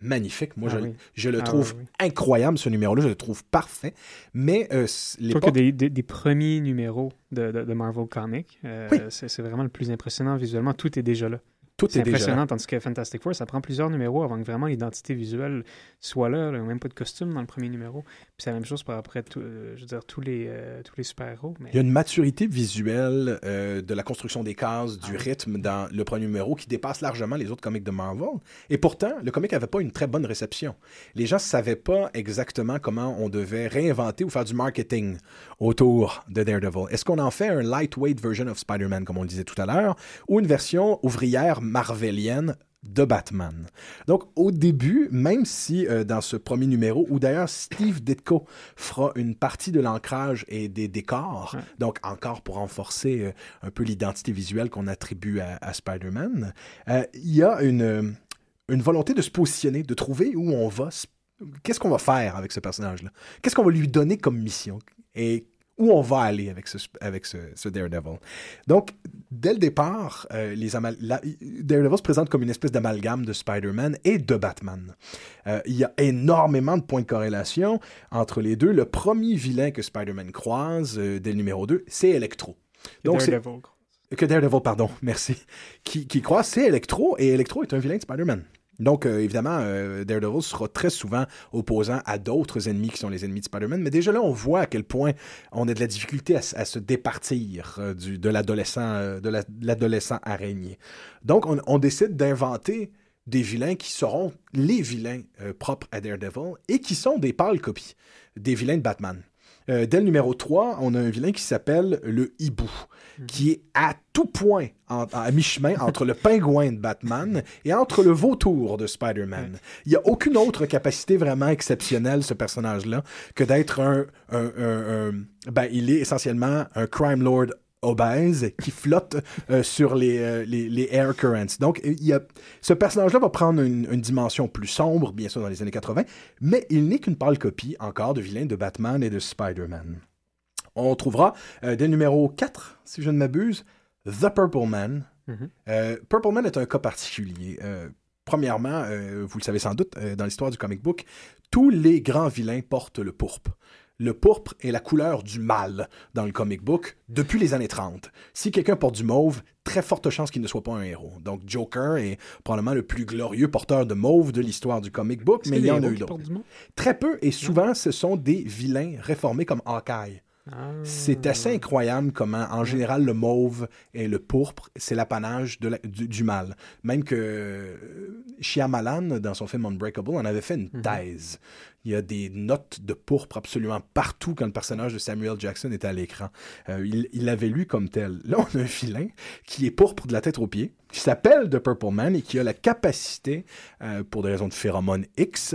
magnifique. Moi, Ah je, oui. je le Ah trouve oui, oui. incroyable, ce numéro-là. Je le trouve parfait. Mais euh, Je trouve que des, des- des premiers numéros de, de- de Marvel Comics, euh, c'est vraiment le plus impressionnant visuellement. Tout est déjà là. Tout C'est est déjà là. impressionnant, tandis que Fantastic Four, ça prend plusieurs numéros avant que vraiment l'identité visuelle soit là. là. Il n'y a même pas de costume dans le premier numéro. Puis c'est la même chose par après tout, euh, je veux dire, tous les, euh, tous les super-héros. Mais... Il y a une maturité visuelle euh, de la construction des cases, du Ah rythme dans le premier numéro qui dépasse largement les autres comics de Marvel. Et pourtant, le comic n'avait pas une très bonne réception. Les gens ne savaient pas exactement comment on devait réinventer ou faire du marketing autour de Daredevil. Est-ce qu'on en fait un lightweight version of Spider-Man, comme on le disait tout à l'heure, ou une version ouvrière marvelienne de Batman. Donc, au début, même si euh, dans ce premier numéro, où d'ailleurs Steve Ditko fera une partie de l'ancrage et des décors, Ouais. donc encore pour renforcer euh, un peu l'identité visuelle qu'on attribue à, à Spider-Man, euh, il y a une, une volonté de se positionner, de trouver où on va, qu'est-ce qu'on va faire avec ce personnage-là, qu'est-ce qu'on va lui donner comme mission? Et où on va aller avec ce, avec ce, ce Daredevil. Donc, dès le départ, euh, les amal- la- Daredevil se présente comme une espèce d'amalgame de Spider-Man et de Batman. Euh, il y a énormément de points de corrélation entre les deux. Le premier vilain que Spider-Man croise euh, dès le numéro 2, c'est Electro. Donc, c'est- Daredevil. que Daredevil, pardon, merci, qui, qui croise, c'est Electro, et Electro est un vilain de Spider-Man. Donc, euh, évidemment, euh, Daredevil sera très souvent opposant à d'autres ennemis qui sont les ennemis de Spider-Man, mais déjà là, on voit à quel point on a de la difficulté à, se départir euh, de l'adolescent araignée. Donc, on, décide d'inventer des vilains qui seront les vilains propres à Daredevil et qui sont des pâles copies des vilains de Batman. Dès le numéro 3, on a un vilain qui s'appelle le Hibou, qui est à tout point à mi-chemin entre le pingouin de Batman et entre le vautour de Spider-Man. Il n'y a aucune autre capacité vraiment exceptionnelle, ce personnage-là, que d'être un, Ben, il est essentiellement un crime lord obèse qui flotte euh, sur les, euh, les, les air currents. Donc, ce personnage-là va prendre une, une dimension plus sombre, bien sûr, dans les années 80, mais il n'est qu'une pâle copie encore de vilain de Batman et de Spider-Man. On trouvera euh, dès le numéro 4, si je ne m'abuse, The Purple Man. Mhm. Euh, Purple Man est un cas particulier. Euh, premièrement, euh, vous le savez sans doute, euh, dans l'histoire du comic book, tous les grands vilains portent le pourpre. Le pourpre est la couleur du mal dans le comic book depuis les années 30. Si quelqu'un porte du mauve, très forte chance qu'il ne soit pas un héros. Donc Joker est probablement le plus glorieux porteur de mauve de l'histoire du comic book, mais il y en des a eu d'autres. Très peu, et souvent ce sont des vilains réformés comme Hawkeye. Ah. C'est assez incroyable comment, en général, le mauve et le pourpre, c'est l'apanage la- du, du mal. Même que euh, Shyamalan, dans son film Unbreakable, en avait fait une thèse. Il y a des notes de pourpre absolument partout quand le personnage de Samuel Jackson est à l'écran. Euh, il l'avait lu comme tel. Là, on a un vilain qui est pourpre de la tête aux pieds, qui s'appelle The Purple Man et qui a la capacité, euh, pour des raisons de phéromones X,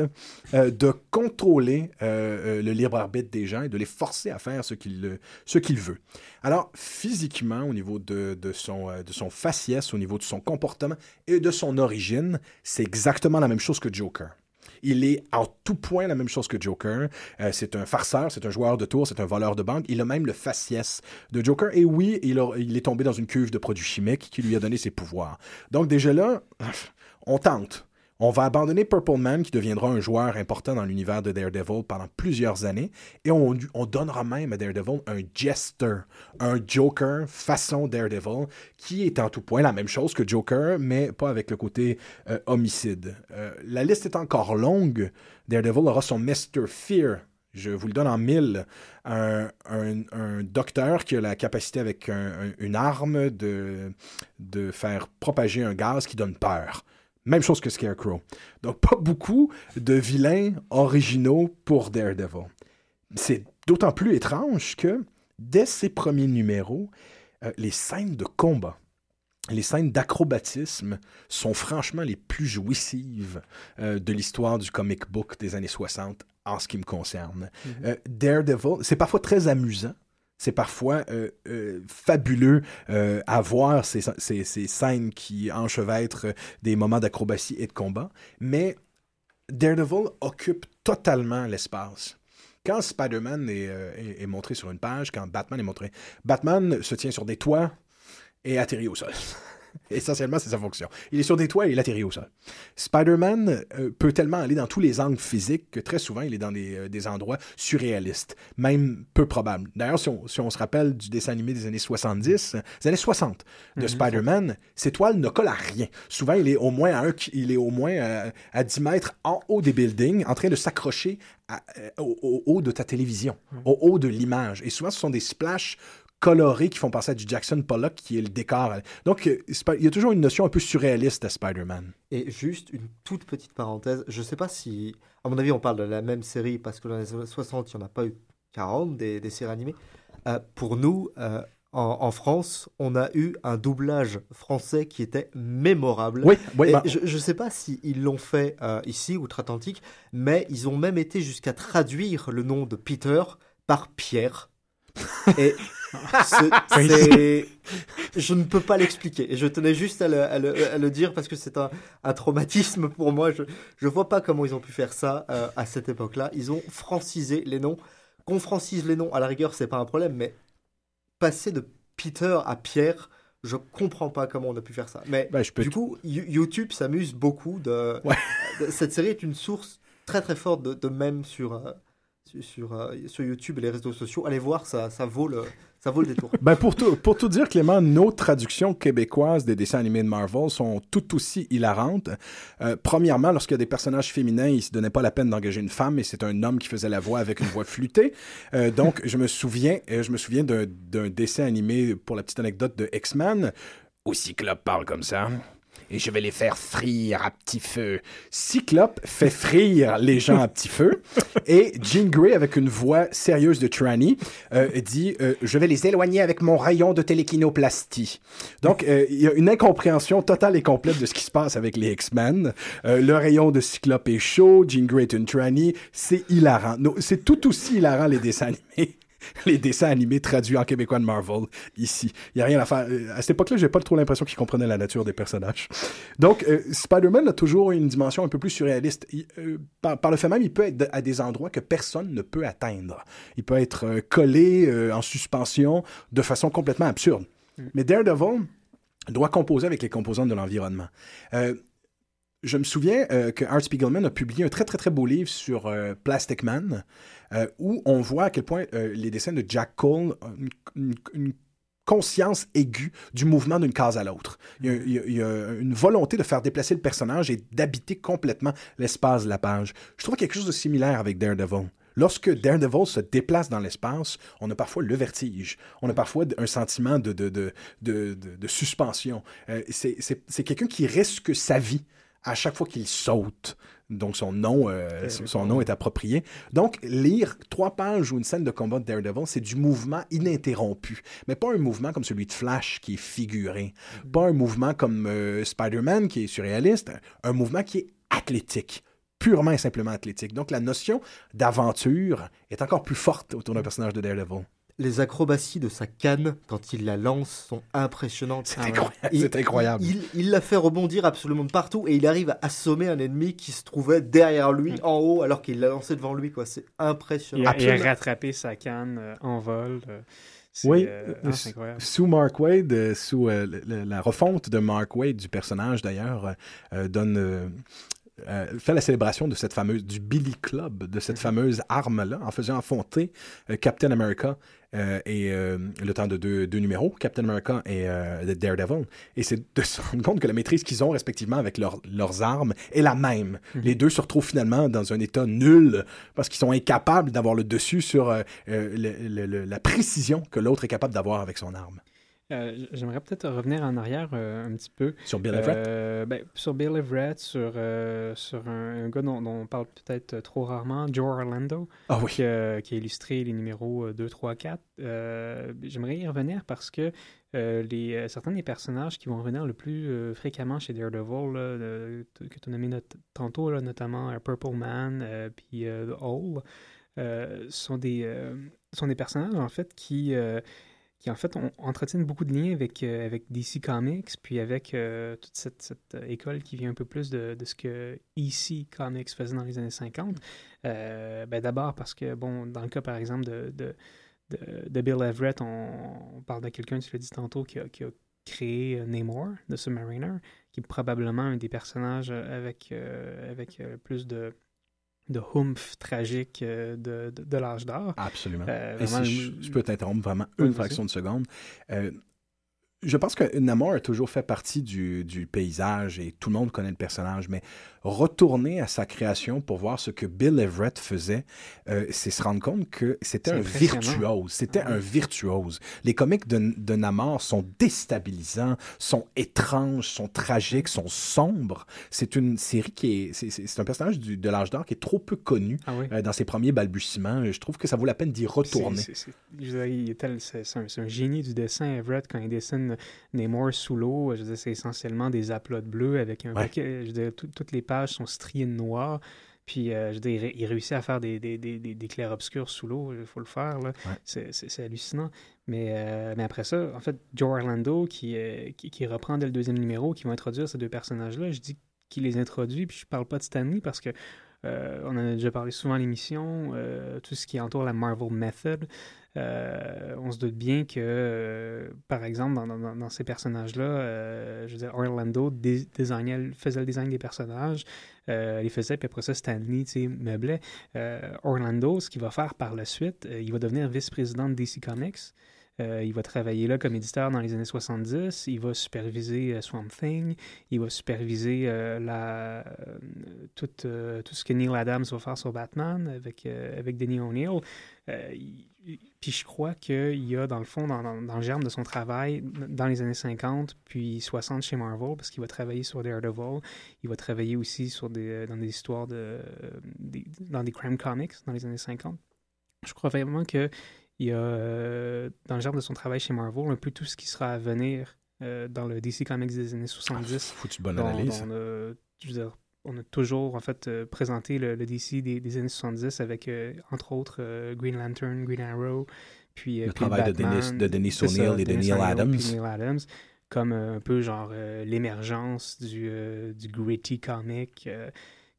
euh, de contrôler le libre arbitre des gens et de les forcer à faire ce qu'il veut. Alors, physiquement, au niveau de son faciès, au niveau de son comportement et de son origine, c'est exactement la même chose que Joker. Il est en tout point la même chose que Joker. Euh, c'est un farceur, c'est un joueur de tour, c'est un voleur de banque. Il a même le faciès de Joker. Et oui, il, est tombé dans une cuve de produits chimiques qui lui a donné ses pouvoirs. Donc déjà là, on tente. On va abandonner Purple Man, qui deviendra un joueur important dans l'univers de Daredevil pendant plusieurs années, et on, on donnera même à Daredevil un Jester, un Joker façon Daredevil, qui est en tout point la même chose que Joker, mais pas avec le côté euh, homicide. Euh, la liste est encore longue. Daredevil aura son Mr. Fear. Je vous le donne en mille. Un, docteur qui a la capacité avec un- un- une arme de faire propager un gaz qui donne peur. Même chose que Scarecrow. Donc, pas beaucoup de vilains originaux pour Daredevil. C'est d'autant plus étrange que, dès ses premiers numéros, euh, les scènes de combat, les scènes d'acrobatisme sont franchement les plus jouissives euh, de l'histoire du comic book des années 60 en ce qui me concerne. Euh, Daredevil, c'est parfois très amusant. C'est parfois euh, euh, fabuleux euh, à voir ces, ces- scènes qui enchevêtrent des moments d'acrobatie et de combat, mais Daredevil occupe totalement l'espace. Quand Spider-Man euh, est- est montré sur une page, quand Batman est montré, Batman se tient sur des toits et atterrit au sol. Essentiellement, c'est sa fonction. Il est sur des toits et il atterrit au sol. Spider-Man euh, peut tellement aller dans tous les angles physiques que très souvent, il est dans des, euh, des endroits surréalistes, même peu probables. D'ailleurs, si on, si on se rappelle du dessin animé des années 70, euh, des années 60 de Mhm. Spider-Man, ses toiles ne collent à rien. Souvent, il est au moins à, un il est au moins à, à 10 mètres en haut des buildings, en train de s'accrocher au, au haut de ta télévision, au haut de l'image. Et souvent, ce sont des splashes colorés qui font penser à du Jackson Pollock, qui est le décor. Donc, euh, il y a toujours une notion un peu surréaliste à Spider-Man. Et juste une toute petite parenthèse, je sais pas si, à mon avis, on parle de la même série parce que dans les années 60, il n'y en a pas eu 40 des, des séries animées. Euh, pour nous, euh, en, en France, on a eu un doublage français qui était mémorable. Oui, oui, bah- je ne sais pas s'ils l'ont fait euh, ici, outre-Atlantique, mais ils ont même été jusqu'à traduire le nom de Peter par Pierre. Et je ne peux pas l'expliquer. Je tenais juste à le, à le- à le dire parce que c'est un, un traumatisme pour moi. Je ne vois pas comment ils ont pu faire ça euh, à cette époque-là. Ils ont francisé les noms. Qu'on francise les noms, à la rigueur, c'est pas un problème, mais passer de Peter à Pierre, je comprends pas comment on a pu faire ça. Mais je peux du coup, You- YouTube s'amuse beaucoup de, Cette série est une source très très forte de, de mèmes sur, euh, sur, euh, sur YouTube et les réseaux sociaux. Allez voir, ça, ça, vaut, le, ça vaut le détour. Ben pour, tout, pour tout dire, Clément, nos traductions québécoises des dessins animés de Marvel sont tout aussi hilarantes. Euh, premièrement, lorsqu'il y a des personnages féminins, ils se donnaient pas la peine d'engager une femme et c'est un homme qui faisait la voix avec une voix flûtée. Euh, donc, je me souviens, je me souviens d'un d'un dessin animé, pour la petite anecdote, de X-Men, où Cyclope parle comme ça? Et je vais les faire frire à petit feu. Cyclope fait frire les gens à petit feu. Et Jean Grey, avec une voix sérieuse de Tranny, euh, dit euh, Je vais les éloigner avec mon rayon de télékinoplastie. Donc, euh, il y a une incompréhension totale et complète de ce qui se passe avec les X-Men. Le rayon de Cyclope est chaud, Jean Grey est une Tranny. C'est hilarant. No, C'est tout aussi hilarant, les dessins animés. Les dessins animés traduits en québécois de Marvel, ici. Il n'y a rien à faire. Euh, À cette époque-là, j'ai pas trop l'impression qu'ils comprenaient la nature des personnages. Donc, euh, Spider-Man a toujours une dimension un peu plus surréaliste. Il, euh, par, par le fait même, il peut être à des endroits que personne ne peut atteindre. Il peut être euh, collé en suspension de façon complètement absurde. Mais Daredevil doit composer avec les composantes de l'environnement. Je me souviens euh, que Art Spiegelman a publié un très très très beau livre sur euh, Plastic Man, euh, où on voit à quel point euh, les dessins de Jack Cole une, une- conscience aiguë du mouvement d'une case à l'autre. Il, y a- une volonté de faire déplacer le personnage et d'habiter complètement l'espace de la page. Je trouve quelque chose de similaire avec Daredevil. Lorsque Daredevil se déplace dans l'espace, on a parfois le vertige. On a parfois un sentiment de, de, de, de, suspension. Euh, c'est quelqu'un qui risque sa vie à chaque fois qu'il saute. Donc son nom, euh, son nom est approprié. Donc lire trois pages ou une scène de combat de Daredevil, c'est du mouvement ininterrompu. Mais pas un mouvement comme celui de Flash qui est figuré. Pas un mouvement comme euh, Spider-Man qui est surréaliste. Un mouvement qui est athlétique purement et simplement athlétique. Donc la notion d'aventure est encore plus forte autour d'un personnage de Daredevil. Les acrobaties de sa canne quand il la lance sont impressionnantes. C'est Ah incroyable. Il- C'est incroyable. Il, il la fait rebondir absolument de partout et il arrive à assommer un ennemi qui se trouvait derrière lui, en haut, alors qu'il l'a lancé devant lui. quoi. C'est impressionnant. Il a, il a rattrapé sa canne euh, en vol. euh, Oui, euh, euh, ah, c'est incroyable. sous Mark Wade, euh, sous euh, la refonte de Mark Wade du personnage d'ailleurs, euh, euh, donne euh, fait la célébration de cette fameuse du Billy Club, de cette fameuse arme-là, en faisant affronter euh, Captain America euh, et le temps de deux, deux numéros, Captain America et The Daredevil. Et c'est de se rendre compte que la maîtrise qu'ils ont respectivement avec leurs- leurs armes est la même. Les deux se retrouvent finalement dans un état nul parce qu'ils sont incapables d'avoir le dessus sur le- le- le- la précision que l'autre est capable d'avoir avec son arme. Euh, J'aimerais peut-être revenir en arrière euh, un petit peu. Sur Bill Everett? Euh, ben, sur Bill Everett, sur, sur un, un gars dont, dont on parle peut-être trop rarement, Joe Orlando, Ah oui. qui, a, qui a illustré les numéros euh, 2, 3, 4. Euh, J'aimerais y revenir parce que les, certains des personnages qui vont revenir le plus fréquemment chez Daredevil, là, que tu as nommé not- tantôt, là, notamment Purple Man puis The Hole, sont, des, sont des personnages en fait qui, qui en fait ont- entretiennent beaucoup de liens avec, euh, avec DC Comics, puis avec euh, toute cette, euh, école qui vient un peu plus de, de ce que EC Comics faisait dans les années 50. Euh, ben D'abord parce que, bon, dans le cas par exemple de, de, de, Bill Everett, on, on parle de quelqu'un, tu l'as dit tantôt, qui a, qui a créé Namor de Submariner, qui est probablement un des personnages avec, avec plus de de humph tragique euh, de, de, de l'âge d'or. Absolument. Euh, Et si je, je peux t'interrompre vraiment une fraction de seconde. Euh, je pense que Namor a toujours fait partie du, du paysage et tout le monde connaît le personnage, mais retourner à sa création pour voir ce que Bill Everett faisait, euh, c'est se rendre compte que c'était un virtuose. C'était Ah oui. un virtuose. Les comics de, de Namor sont déstabilisants, sont étranges, sont tragiques, sont sombres. C'est une série qui est... c'est- un personnage du- de l'âge d'or qui est trop peu connu Ah oui. euh, dans ses premiers balbutiements. Je trouve que ça vaut la peine d'y retourner. Un, c'est un génie du dessin, Everett, quand il dessine Namor sous l'eau. Je veux dire, c'est essentiellement des aplots bleus avec un Ouais. paquet. Je veux dire, tout- toutes les pages sont striées de noir. Puis, euh, je veux dire, il, ré- il réussit à faire des, des, des, des, clairs-obscurs sous l'eau. Il faut le faire. là. Ouais. C'est- hallucinant. Mais, euh, mais après ça, en fait, Joe Orlando, qui, euh, qui, qui reprend dès le deuxième numéro, qui va introduire ces deux personnages-là, je dis qu'il les introduit, puis je parle pas de Stanley parce que euh, on en a déjà parlé souvent à l'émission, euh, tout ce qui entoure la Marvel Method. Euh, on se doute bien que, euh, par exemple, dans, ces personnages-là, euh, je Orlando faisait le design des personnages, les faisait, puis après ça, Stanley, tu sais, meublait. Orlando, ce qu'il va faire par la suite, il va devenir vice-président de DC Comics. Euh, il va travailler là comme éditeur dans les années 70. Il va superviser euh, Swamp Thing. Il va superviser euh, tout, ce que Neil Adams va faire sur Batman avec, avec Denny O'Neill. Il- il- puis je crois qu'il y a, dans le fond, dans, le germe de son travail, dans les années 50 puis 60 chez Marvel, parce qu'il va travailler sur Daredevil. Il va travailler aussi dans des histoires dans des crime comics dans les années 50. Je crois vraiment que il y a, euh, dans le genre de son travail chez Marvel, un peu tout ce qui sera à venir euh, dans le DC Comics des années 70. Foutu bonne analyse. dont on, a, je veux dire, on a toujours en fait euh, présenté le, le DC des, des années 70 avec, entre autres, Green Lantern, Green Arrow, puis Le puis travail de Batman. Dennis- de O'Neill et de Neil Adams. puis Neil Adams, comme un peu genre l'émergence du, du gritty comic.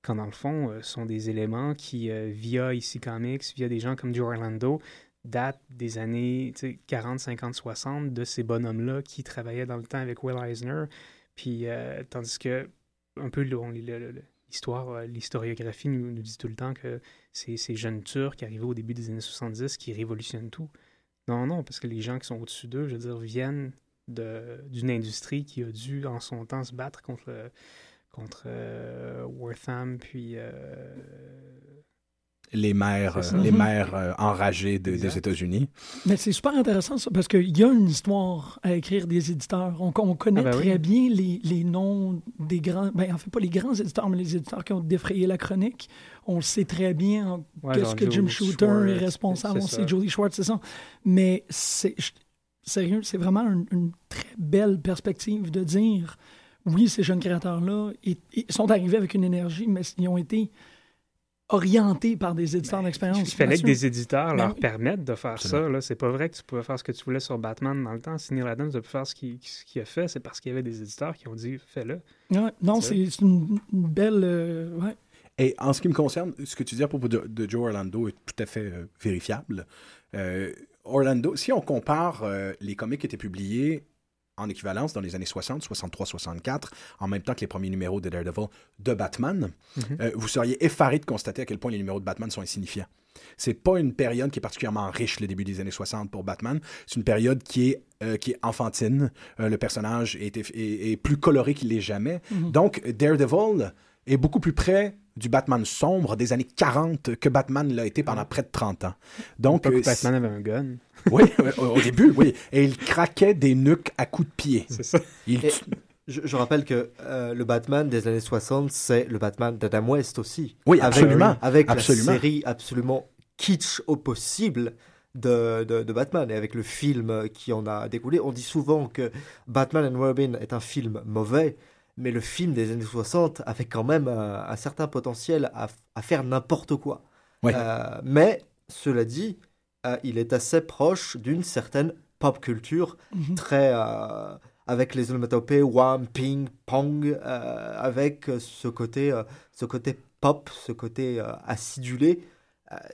quand dans le fond, euh, sont des éléments qui, euh, via ici Comics, via des gens comme Joe Orlando, datent des années tu sais, 40, 50, 60 de ces bonhommes-là qui travaillaient dans le temps avec Will Eisner. Puis, euh, tandis que, un peu, l'histoire, euh, l'historiographie nous, dit tout le temps que c'est ces jeunes Turcs arrivés au début des années 70 qui révolutionnent tout. Non, non, parce que les gens qui sont au-dessus d'eux, je veux dire, viennent d'une industrie qui a dû, en son temps, se battre contre, euh, Wortham, puis... Les ça. euh, les Mhm. mères euh, enragées de- des. États-Unis. Mais c'est super intéressant ça, parce qu'il y a une histoire à écrire des éditeurs. On, on connaît Ah ben oui. très bien les, les noms des grands, ben, en fait pas les grands éditeurs, mais les éditeurs qui ont défrayé la chronique. On sait très bien en- Ouais, qu'est-ce que Jim Shooter Schwartz, est responsable. On sait Jodie Schwartz, c'est ça. Mais c'est sérieux, c'est vraiment une, une très belle perspective de dire oui, ces jeunes créateurs-là ils, ils sont arrivés avec une énergie, mais ils ont été orienté par des éditeurs d'expérience. Il fallait que des éditeurs Ben leur oui. permettent de faire Absolument. ça. Là. C'est pas vrai que tu pouvais faire ce que tu voulais sur Batman dans le temps. Si Neil Adams a pu faire ce qu'il ce qu'il a fait, c'est parce qu'il y avait des éditeurs qui ont dit fais-le. Ouais, non, C'est- une, une belle. euh, ouais. Et en ce qui me concerne, ce que tu dis à propos de, de Joe Orlando est tout à fait euh, vérifiable. Euh, Orlando, si on compare euh, les comics qui étaient publiés en équivalence dans les années 60, 63, 64, en même temps que les premiers numéros de Daredevil de Batman, Mhm. euh, vous seriez effaré de constater à quel point les numéros de Batman sont insignifiants. C'est pas une période qui est particulièrement riche, le début des années 60 pour Batman. C'est une période qui est, euh, qui est enfantine. Euh, le personnage est, est- est plus coloré qu'il l'est jamais. Mhm. Donc, Daredevil est beaucoup plus près du Batman sombre des années 40 que Batman l'a été pendant près de 30 ans. Donc, euh, Batman avait un gun. oui, au au début, oui. Et il craquait des nuques à coups de pied. C'est ça. Il Et- Je, je rappelle que euh, le Batman des années 60, c'est le Batman d'Adam West aussi. Oui, Avec- absolument. Avec Absolument. la série absolument kitsch au possible de, de, de Batman et avec le film qui en a découlé. On dit souvent que Batman and Robin est un film mauvais, mais le film des années 60 avait quand même un, un certain potentiel à, à faire n'importe quoi. Ouais. Euh, mais, cela dit, euh, il est assez proche d'une certaine pop culture Mhm. très euh, avec les onomatopées wham ping pong euh, avec ce côté euh, ce côté pop ce côté euh, acidulé euh,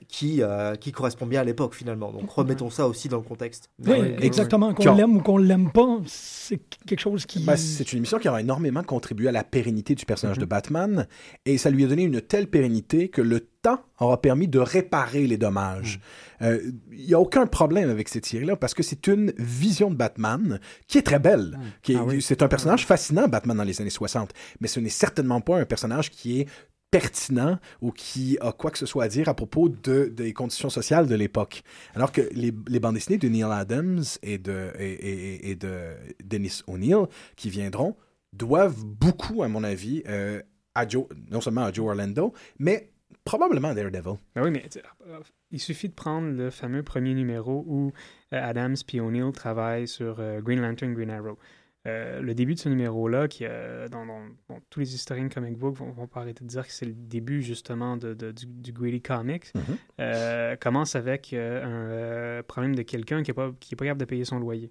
qui euh, qui correspond bien à l'époque finalement donc remettons ça aussi dans le contexte Oui, exactement. Qu'on l'aime ou qu'on l'aime pas, c'est quelque chose qui. Ben, c'est une émission qui aura énormément contribué à la pérennité du personnage Mhm. de Batman et ça lui a donné une telle pérennité que le temps aura permis de réparer les dommages. Euh, Il n'y a aucun problème avec cette série-là parce que c'est une vision de Batman qui est très belle. Est- Ah oui. C'est un personnage fascinant, Batman, dans les années 60, mais ce n'est certainement pas un personnage qui est pertinent ou qui a quoi que ce soit à dire à propos de, des conditions sociales de l'époque. Alors que les, bandes dessinées de Neil Adams et de, Dennis O'Neill qui viendront doivent beaucoup, à mon avis, euh, à Joe, non seulement à Joe Orlando, mais probablement à Daredevil. Ben oui, mais euh, il suffit de prendre le fameux premier numéro où euh, Adams et O'Neill travaillent sur Green Lantern, Green Arrow. Euh, le début de ce numéro-là, qui euh, dans, dans- bon, tous les historiens de comic book vont, vont pas arrêter de dire que c'est le début justement de, de- du, du Greedy Comics, Mhm. euh, commence avec un problème de quelqu'un qui n'est pas, qui est pas capable de payer son loyer.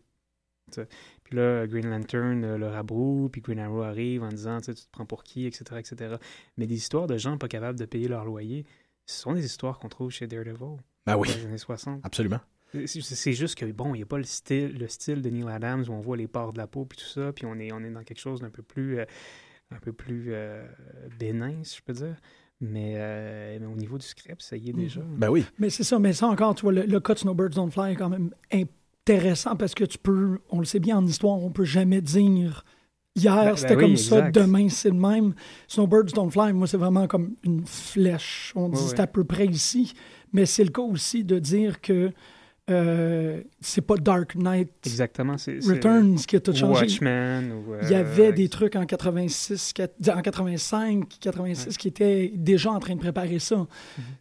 Puis là, Green Lantern le rabroue, puis Green Arrow arrive en disant tu te prends pour qui, etc., etc. Mais des histoires de gens pas capables de payer leur loyer, ce sont des histoires qu'on trouve chez Daredevil Ben oui, dans les années 60. absolument. C'est c'est juste que, bon, il n'y a pas le style, le style de Neil Adams où on voit les pores de la peau puis tout ça, puis on est, on est dans quelque chose d'un peu plus, euh, un peu plus euh, bénin, si je peux dire. Mais, euh, mais au niveau du script, ça y est déjà. Ben oui. Mais c'est ça, mais ça encore, tu vois, le, le cas de Snowbirds Don't Fly est quand même intéressant parce que tu peux, on le sait bien en histoire, on peut jamais dire hier Ben- ben c'était oui, comme ça, exact. demain c'est le même. Snowbirds Don't Fly, moi c'est vraiment comme une flèche. On dit c'est à peu près ici, mais c'est le cas aussi de dire que euh, c'est pas Dark Knight Exactement. c'est c'est- Returns qui a tout ou changé. Watchmen. Ou, Il y avait euh, des trucs en 86, quat- en 85, 86 qui étaient déjà en train de préparer ça.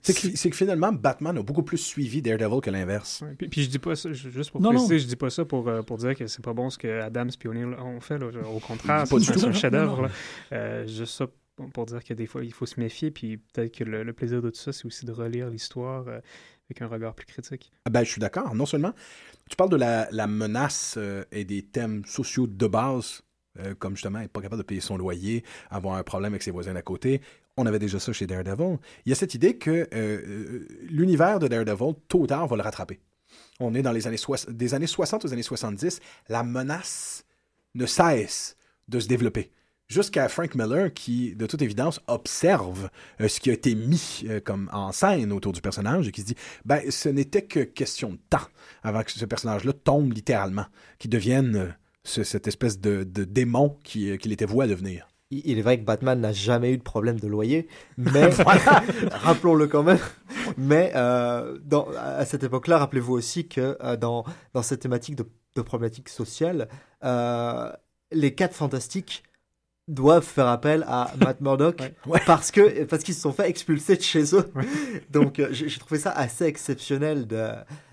C'est que, c'est que finalement, Batman a beaucoup plus suivi Daredevil que l'inverse. Ouais, puis, puis je dis pas ça, juste pour Non, préciser, non. je dis pas ça pour, euh, pour dire que c'est pas bon ce que Adams et O'Neill ont fait. là. Au contraire, Pas du c'est un chef-d'œuvre. Euh, juste ça pour- dire que des fois, il faut se méfier. Puis peut-être que le, plaisir de tout ça, c'est aussi de relire l'histoire euh, avec un regard plus critique. Ah Ben, je suis d'accord. Non seulement, tu parles de la, menace euh, et des thèmes sociaux de base, euh, comme justement être pas capable de payer son loyer, avoir un problème avec ses voisins d'à côté. On avait déjà ça chez Daredevil. Il y a cette idée que l'univers de Daredevil, tôt ou tard, va le rattraper. On est dans les années des années 60 aux années 70. La menace ne cesse de se développer. Jusqu'à Frank Miller, qui, de toute évidence, observe euh, ce qui a été mis euh, comme en scène autour du personnage et qui se dit ben, ce n'était que question de temps avant que ce personnage-là tombe littéralement, qu'il devienne euh, ce- cette espèce de, de démon qui, qu'il était voué à devenir. il est vrai que Batman n'a jamais eu de problème de loyer, mais rappelons-le quand même. Mais dans, à cette époque-là, rappelez-vous aussi que dans, dans cette thématique de, de problématique sociale, les quatre fantastiques doivent faire appel à Matt Murdock Ouais. Ouais. parce que parce qu'ils se sont fait expulser de chez eux. Donc euh, j'ai j'ai trouvé ça assez exceptionnel de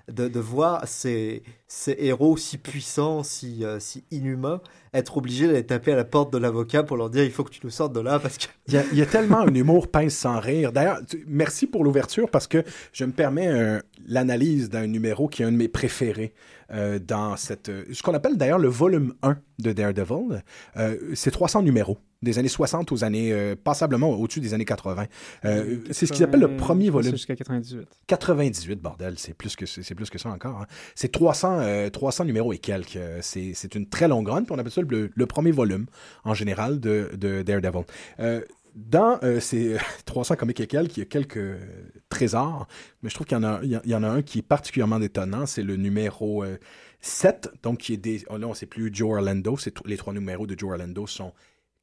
de, de voir ces, ces héros si puissants, si, euh, si inhumains, être obligés d'aller taper à la porte de l'avocat pour leur dire il faut que tu nous sortes de là parce que. Il y a, il y a tellement un humour pince sans rire. D'ailleurs, merci pour l'ouverture parce que je me permets euh, l'analyse d'un numéro qui est un de mes préférés euh, dans cette. euh, ce qu'on appelle d'ailleurs le volume 1 de Daredevil. Euh, c'est 300 numéros, des années 60 aux années. euh, passablement au-dessus des années 80. Euh, c'est ce qu'ils appellent le premier volume. c'est Jusqu'à 98. 98, bordel, c'est plus que c'est plus que ça encore. hein. C'est 300, euh, 300 numéros et quelques. C'est c'est une très longue run, puis on appelle ça le, premier volume en général de, de Daredevil. Euh, dans euh, ces 300 comics et quelques, il y a quelques euh, trésors, mais je trouve qu'il y, en a- un qui est particulièrement étonnant, c'est le numéro euh, 7, donc qui est des... oh là, on ne sait plus Joe Orlando, les trois numéros de Joe Orlando sont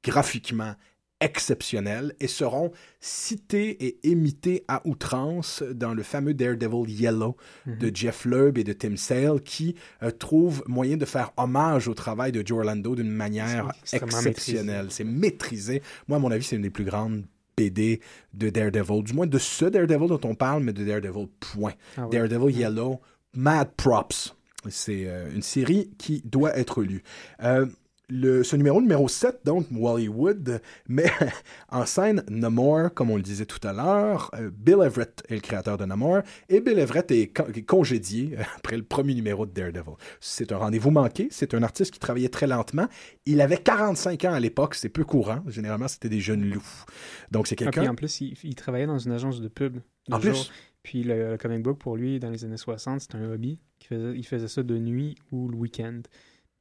graphiquement exceptionnels et seront cités et imités à outrance dans le fameux Daredevil Yellow de Jeff Loeb et de Tim Sale qui euh, trouvent moyen de faire hommage au travail de Joe Orlando d'une manière exceptionnelle. C'est maîtrisé. Moi, à mon avis, c'est une des plus grandes BD de Daredevil, du moins de ce Daredevil dont on parle, mais de Daredevil, point. Ah. Daredevil Yellow, mad props. C'est euh, une série qui doit être lue. Euh, le, ce numéro numéro 7, donc Wallywood, met en scène Namor, comme on le disait tout à l'heure. Euh, Bill Everett est le créateur de Namor, et Bill Everett est, con- est congédié euh, après le premier numéro de Daredevil. C'est un rendez-vous manqué, c'est un artiste qui travaillait très lentement. Il avait 45 ans à l'époque, c'est peu courant. Généralement, c'était des jeunes loups. Donc c'est Ah, quelqu'un... en plus, il, il travaillait dans une agence de pub. de En plus? Puis le, le comic book, pour lui, dans les années 60, c'était un hobby. Il faisait, il faisait ça de nuit ou le week-end.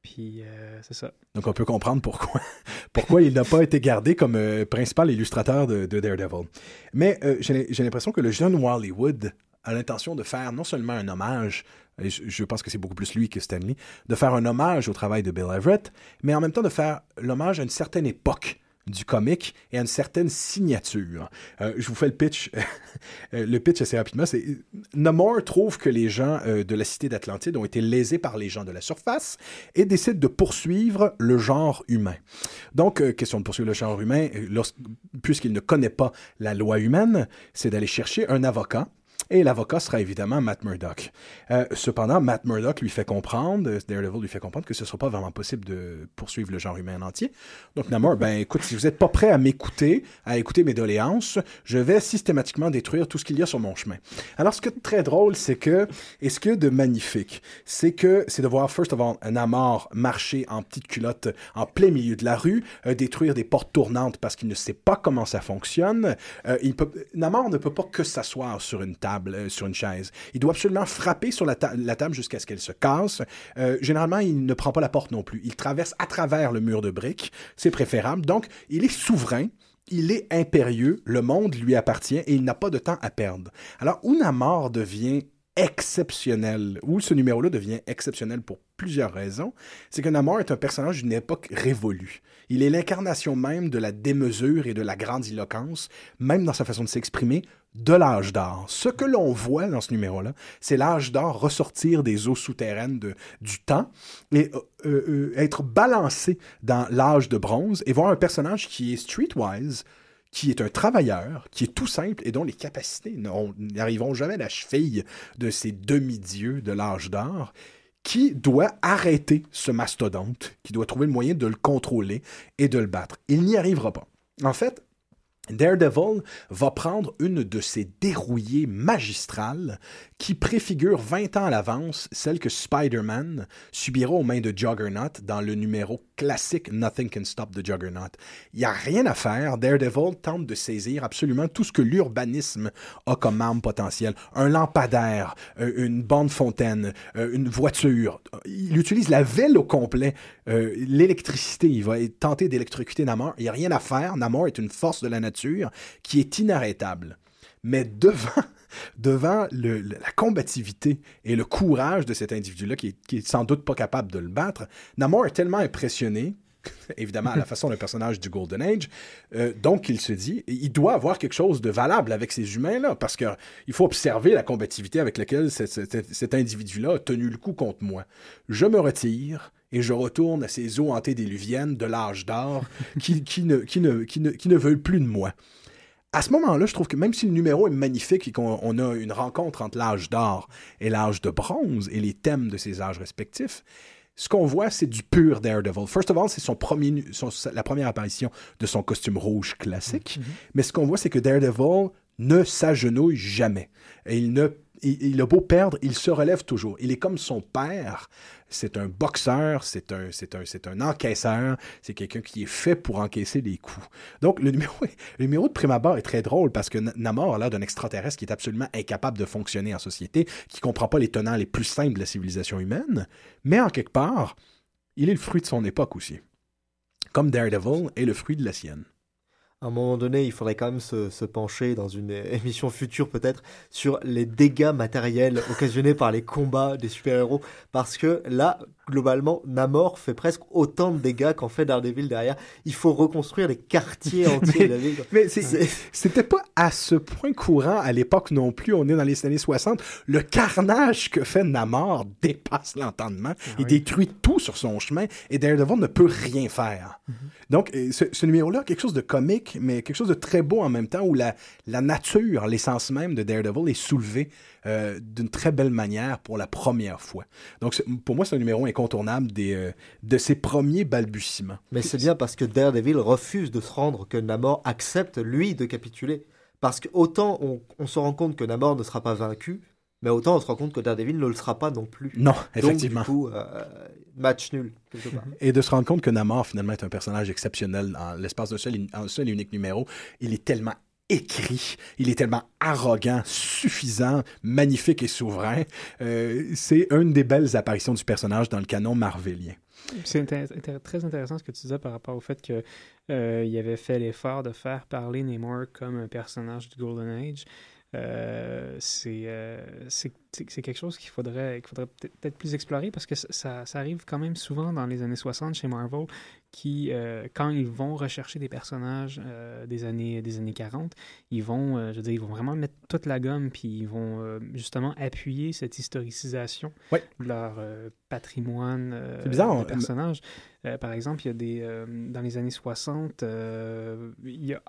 Puis euh, c'est ça. Donc on peut comprendre pourquoi, pourquoi il n'a pas été gardé comme euh, principal illustrateur de, de Daredevil. Mais euh, j'ai l'impression que le jeune Wallywood a l'intention de faire non seulement un hommage, et je, je pense que c'est beaucoup plus lui que Stanley, de faire un hommage au travail de Bill Everett, mais en même temps de faire l'hommage à une certaine époque du comic et à une certaine signature. Euh, je vous fais le pitch. Euh, le pitch assez rapidement, c'est Namor trouve que les gens euh, de la cité d'Atlantide ont été lésés par les gens de la surface et décide de poursuivre le genre humain. Donc, euh, question de poursuivre le genre humain, euh, puisqu'il ne connaît pas la loi humaine, c'est d'aller chercher un avocat. Et l'avocat sera évidemment Matt Murdock. Euh, cependant, Matt Murdock lui fait comprendre, euh, Daredevil lui fait comprendre que ce ne sera pas vraiment possible de poursuivre le genre humain en entier. Donc Namor, ben écoute, si vous n'êtes pas prêt à m'écouter, à écouter mes doléances, je vais systématiquement détruire tout ce qu'il y a sur mon chemin. Alors, ce qui est très drôle, c'est que, et ce qu'il y a de magnifique, c'est que c'est de voir, first of all, Namor marcher en petite culotte en plein milieu de la rue, euh, détruire des portes tournantes parce qu'il ne sait pas comment ça fonctionne. Namor ne peut pas que s'asseoir sur une table, euh, sur une chaise. Il doit absolument frapper sur la, ta- la table jusqu'à ce qu'elle se casse. Euh, généralement, il ne prend pas la porte non plus. Il traverse à travers le mur de briques. C'est préférable. Donc, il est souverain. Il est impérieux, le monde lui appartient et il n'a pas de temps à perdre. Alors, où Namor devient exceptionnel, où ce numéro-là devient exceptionnel pour plusieurs raisons, c'est que Namor est un personnage d'une époque révolue. Il est l'incarnation même de la démesure et de la grandiloquence, même dans sa façon de s'exprimer, de l'âge d'or. Ce que l'on voit dans ce numéro-là, c'est l'âge d'or ressortir des eaux souterraines du temps et euh, euh, euh, être balancé dans l'âge de bronze et voir un personnage qui est streetwise, qui est un travailleur, qui est tout simple et dont les capacités n'arriveront jamais à la cheville de ces demi-dieux de l'âge d'or, qui doit arrêter ce mastodonte, qui doit trouver le moyen de le contrôler et de le battre. Il n'y arrivera pas. En fait, Daredevil va prendre une de ces dérouillées magistrales qui préfigure 20 ans à l'avance celle que Spider-Man subira aux mains de Juggernaut dans le numéro classique Nothing Can Stop the Juggernaut. Il n'y a rien à faire. Daredevil tente de saisir absolument tout ce que l'urbanisme a comme arme potentielle. Un lampadaire, euh, une bande fontaine, euh, une voiture. Il utilise la ville au complet. Euh, L'électricité, il va tenter d'électrocuter Namor. Il n'y a rien à faire. Namor est une force de la nature qui est inarrêtable. Mais devant, devant le- le- la combativité et le courage de cet individu-là, qui, qui est sans doute pas capable de le battre, Namor est tellement impressionné, évidemment à la façon d'un personnage du Golden Age, euh, donc il se dit, il doit avoir quelque chose de valable avec ces humains-là, parce qu'il faut observer la combativité avec laquelle cet, cet- cet individu-là a tenu le coup contre moi. Je me retire. Et je retourne à ces eaux antédiluviennes de l'âge d'or qui, qui ne, qui, ne, qui, ne, qui ne veulent plus de moi. à ce moment-là, je trouve que même si le numéro est magnifique et qu'on on a une rencontre entre l'âge d'or et l'âge de bronze et les thèmes de ces âges respectifs, ce qu'on voit, c'est du pur Daredevil. First of all, c'est son premier, son- la première apparition de son costume rouge classique. Mais ce qu'on voit, c'est que Daredevil ne s'agenouille jamais. Et il ne il, a beau perdre, il se relève toujours. Il est comme son père. C'est un boxeur, c'est un, c'est un, c'est un encaisseur, c'est quelqu'un qui est fait pour encaisser les coups. Donc, le numéro, le numéro de prime abord est très drôle parce que Na- Namor a l'air d'un extraterrestre qui est absolument incapable de fonctionner en société, qui comprend pas les tenants les plus simples de la civilisation humaine, mais en quelque part, il est le fruit de son époque aussi. Comme Daredevil est le fruit de la sienne. À un moment donné, il faudrait quand même se, se pencher dans une émission future peut-être sur les dégâts matériels occasionnés par les combats des super-héros. Parce que là, globalement, Namor fait presque autant de dégâts qu'en fait Daredevil derrière. Il faut reconstruire les quartiers entiers de la ville. Mais c'était pas à ce point courant à l'époque non plus. On est dans les années 60. Le carnage que fait Namor dépasse l'entendement. il détruit tout sur son chemin et Daredevil ne peut rien faire. Donc, euh, ce, ce numéro-là, quelque chose de comique, mais quelque chose de très beau en même temps, où la, la nature, l'essence même de Daredevil est soulevée euh, d'une très belle manière pour la première fois. Donc, pour moi, c'est un numéro incontournable des, euh, de ses premiers balbutiements. Mais c'est bien parce que Daredevil refuse de se rendre que Namor accepte, lui, de capituler. Parce que autant on, on se rend compte que Namor ne sera pas vaincu, mais autant on se rend compte que Daredevil ne le sera pas non plus. Non, Donc, effectivement. du coup, euh, match nul, quelque part. Et de se rendre compte que Namor, finalement, est un personnage exceptionnel en l'espace d'un seul, un seul et unique numéro. Il est tellement écrit, il est tellement arrogant, suffisant, magnifique et souverain. Euh, c'est une des belles apparitions du personnage dans le canon marvelien. C'est intér- très intéressant ce que tu disais par rapport au fait que euh, il avait fait l'effort de faire parler Namor comme un personnage du Golden Age. Euh, c'est euh, quelque chose qu'il faudrait, qu'il faudrait peut-être plus explorer parce que ça- ça, arrive quand même souvent dans les années 60 chez Marvel qui, euh, quand ils vont rechercher des personnages euh, des, années, des années 40, ils vont, euh, je veux dire, ils vont vraiment mettre toute la gomme puis ils vont justement appuyer cette historicisation Ouais. de leur patrimoine C'est bizarre, de on- personnages. Par exemple, il y a des, dans les années 60, euh, il y a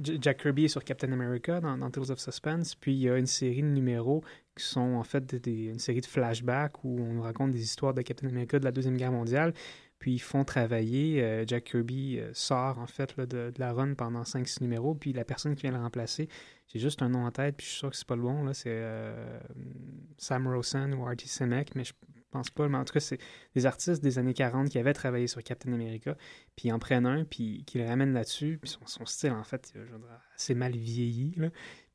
Jack Kirby est sur Captain America dans, Tales of Suspense, puis il y a une série de numéros qui sont en fait des- une série de flashbacks où on nous raconte des histoires de Captain America de la Deuxième Guerre mondiale, puis ils font travailler, euh, Jack Kirby euh, sort en fait de, la run pendant 5-6 numéros, puis la personne qui vient le remplacer, j'ai juste un nom en tête, puis je suis sûr que c'est pas le bon, c'est euh, Sam Rosen ou Artie Simek, mais je pense pas, mais en tout cas, c'est des artistes des années 40 qui avaient travaillé sur Captain America, puis ils en prennent un, puis qu'ils le ramènent là-dessus, son, style, en fait, dire, assez mal vieilli.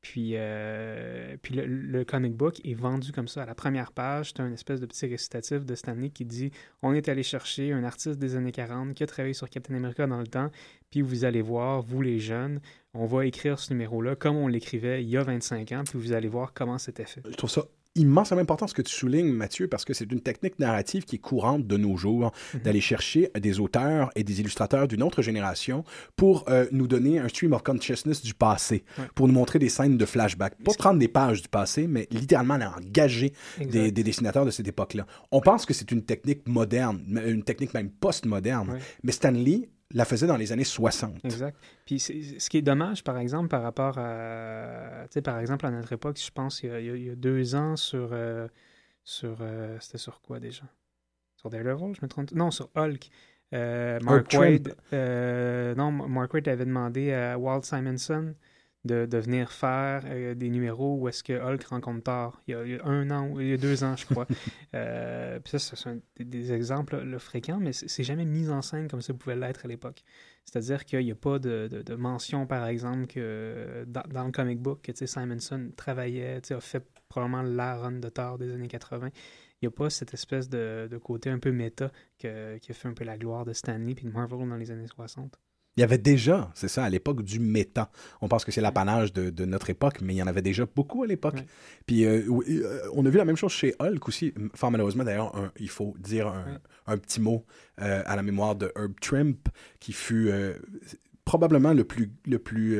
Puis, euh, le, comic book est vendu comme ça. À la première page, c'est un espèce de petit récitatif de Stanley qui dit On est allé chercher un artiste des années 40 qui a travaillé sur Captain America dans le temps, puis vous allez voir, vous les jeunes, on va écrire ce numéro-là comme on l'écrivait il y a 25 ans, puis vous allez voir comment c'était fait. Immensément important ce que tu soulignes, Mathieu, parce que c'est une technique narrative qui est courante de nos jours, d'aller chercher des auteurs et des illustrateurs d'une autre génération pour euh, nous donner un stream of consciousness du passé, Ouais. pour nous montrer des scènes de flashback. Pas prendre des pages du passé, mais littéralement aller engager des, des dessinateurs de cette époque-là. On pense que c'est une technique moderne, une technique même post-moderne, Ouais. mais Stanley la faisait dans les années 60. Exact. Puis c'est- ce qui est dommage, par exemple, par rapport à, tu sais, par exemple, à notre époque, je pense, il y a, il y deux ans sur, euh, sur, euh, c'était sur quoi déjà? Sur Daredevil, je me trompe? Non, sur Hulk. Euh, Mark Trump. Wade, non, Mark Wade avait demandé à Walt Simonson de, de venir faire euh, des numéros où est-ce que Hulk rencontre Thor. Il y a, il y a un an, ou il y a deux ans, je crois. Euh, puis ça, ce sont des, des exemples là, fréquents, mais c'est jamais mis en scène comme ça pouvait l'être à l'époque. C'est-à-dire qu'il n'y a pas de, de- de mention, par exemple, que dans, dans le comic book, que Simonson travaillait, a fait probablement la run de Thor des années 80. Il n'y a pas cette espèce de, de côté un peu méta que- qui a fait un peu la gloire de Stanley puis de Marvel dans les années 60. Il y avait déjà, c'est ça, à l'époque du méta. On pense que c'est l'apanage de, de notre époque, mais il y en avait déjà beaucoup à l'époque. Ouais. Puis euh, euh, on a vu la même chose chez Hulk aussi. Fort malheureusement, d'ailleurs, il faut dire un, Ouais. un petit mot euh, à la mémoire de Herb Trimp, qui fut euh, probablement le plus, le, plus,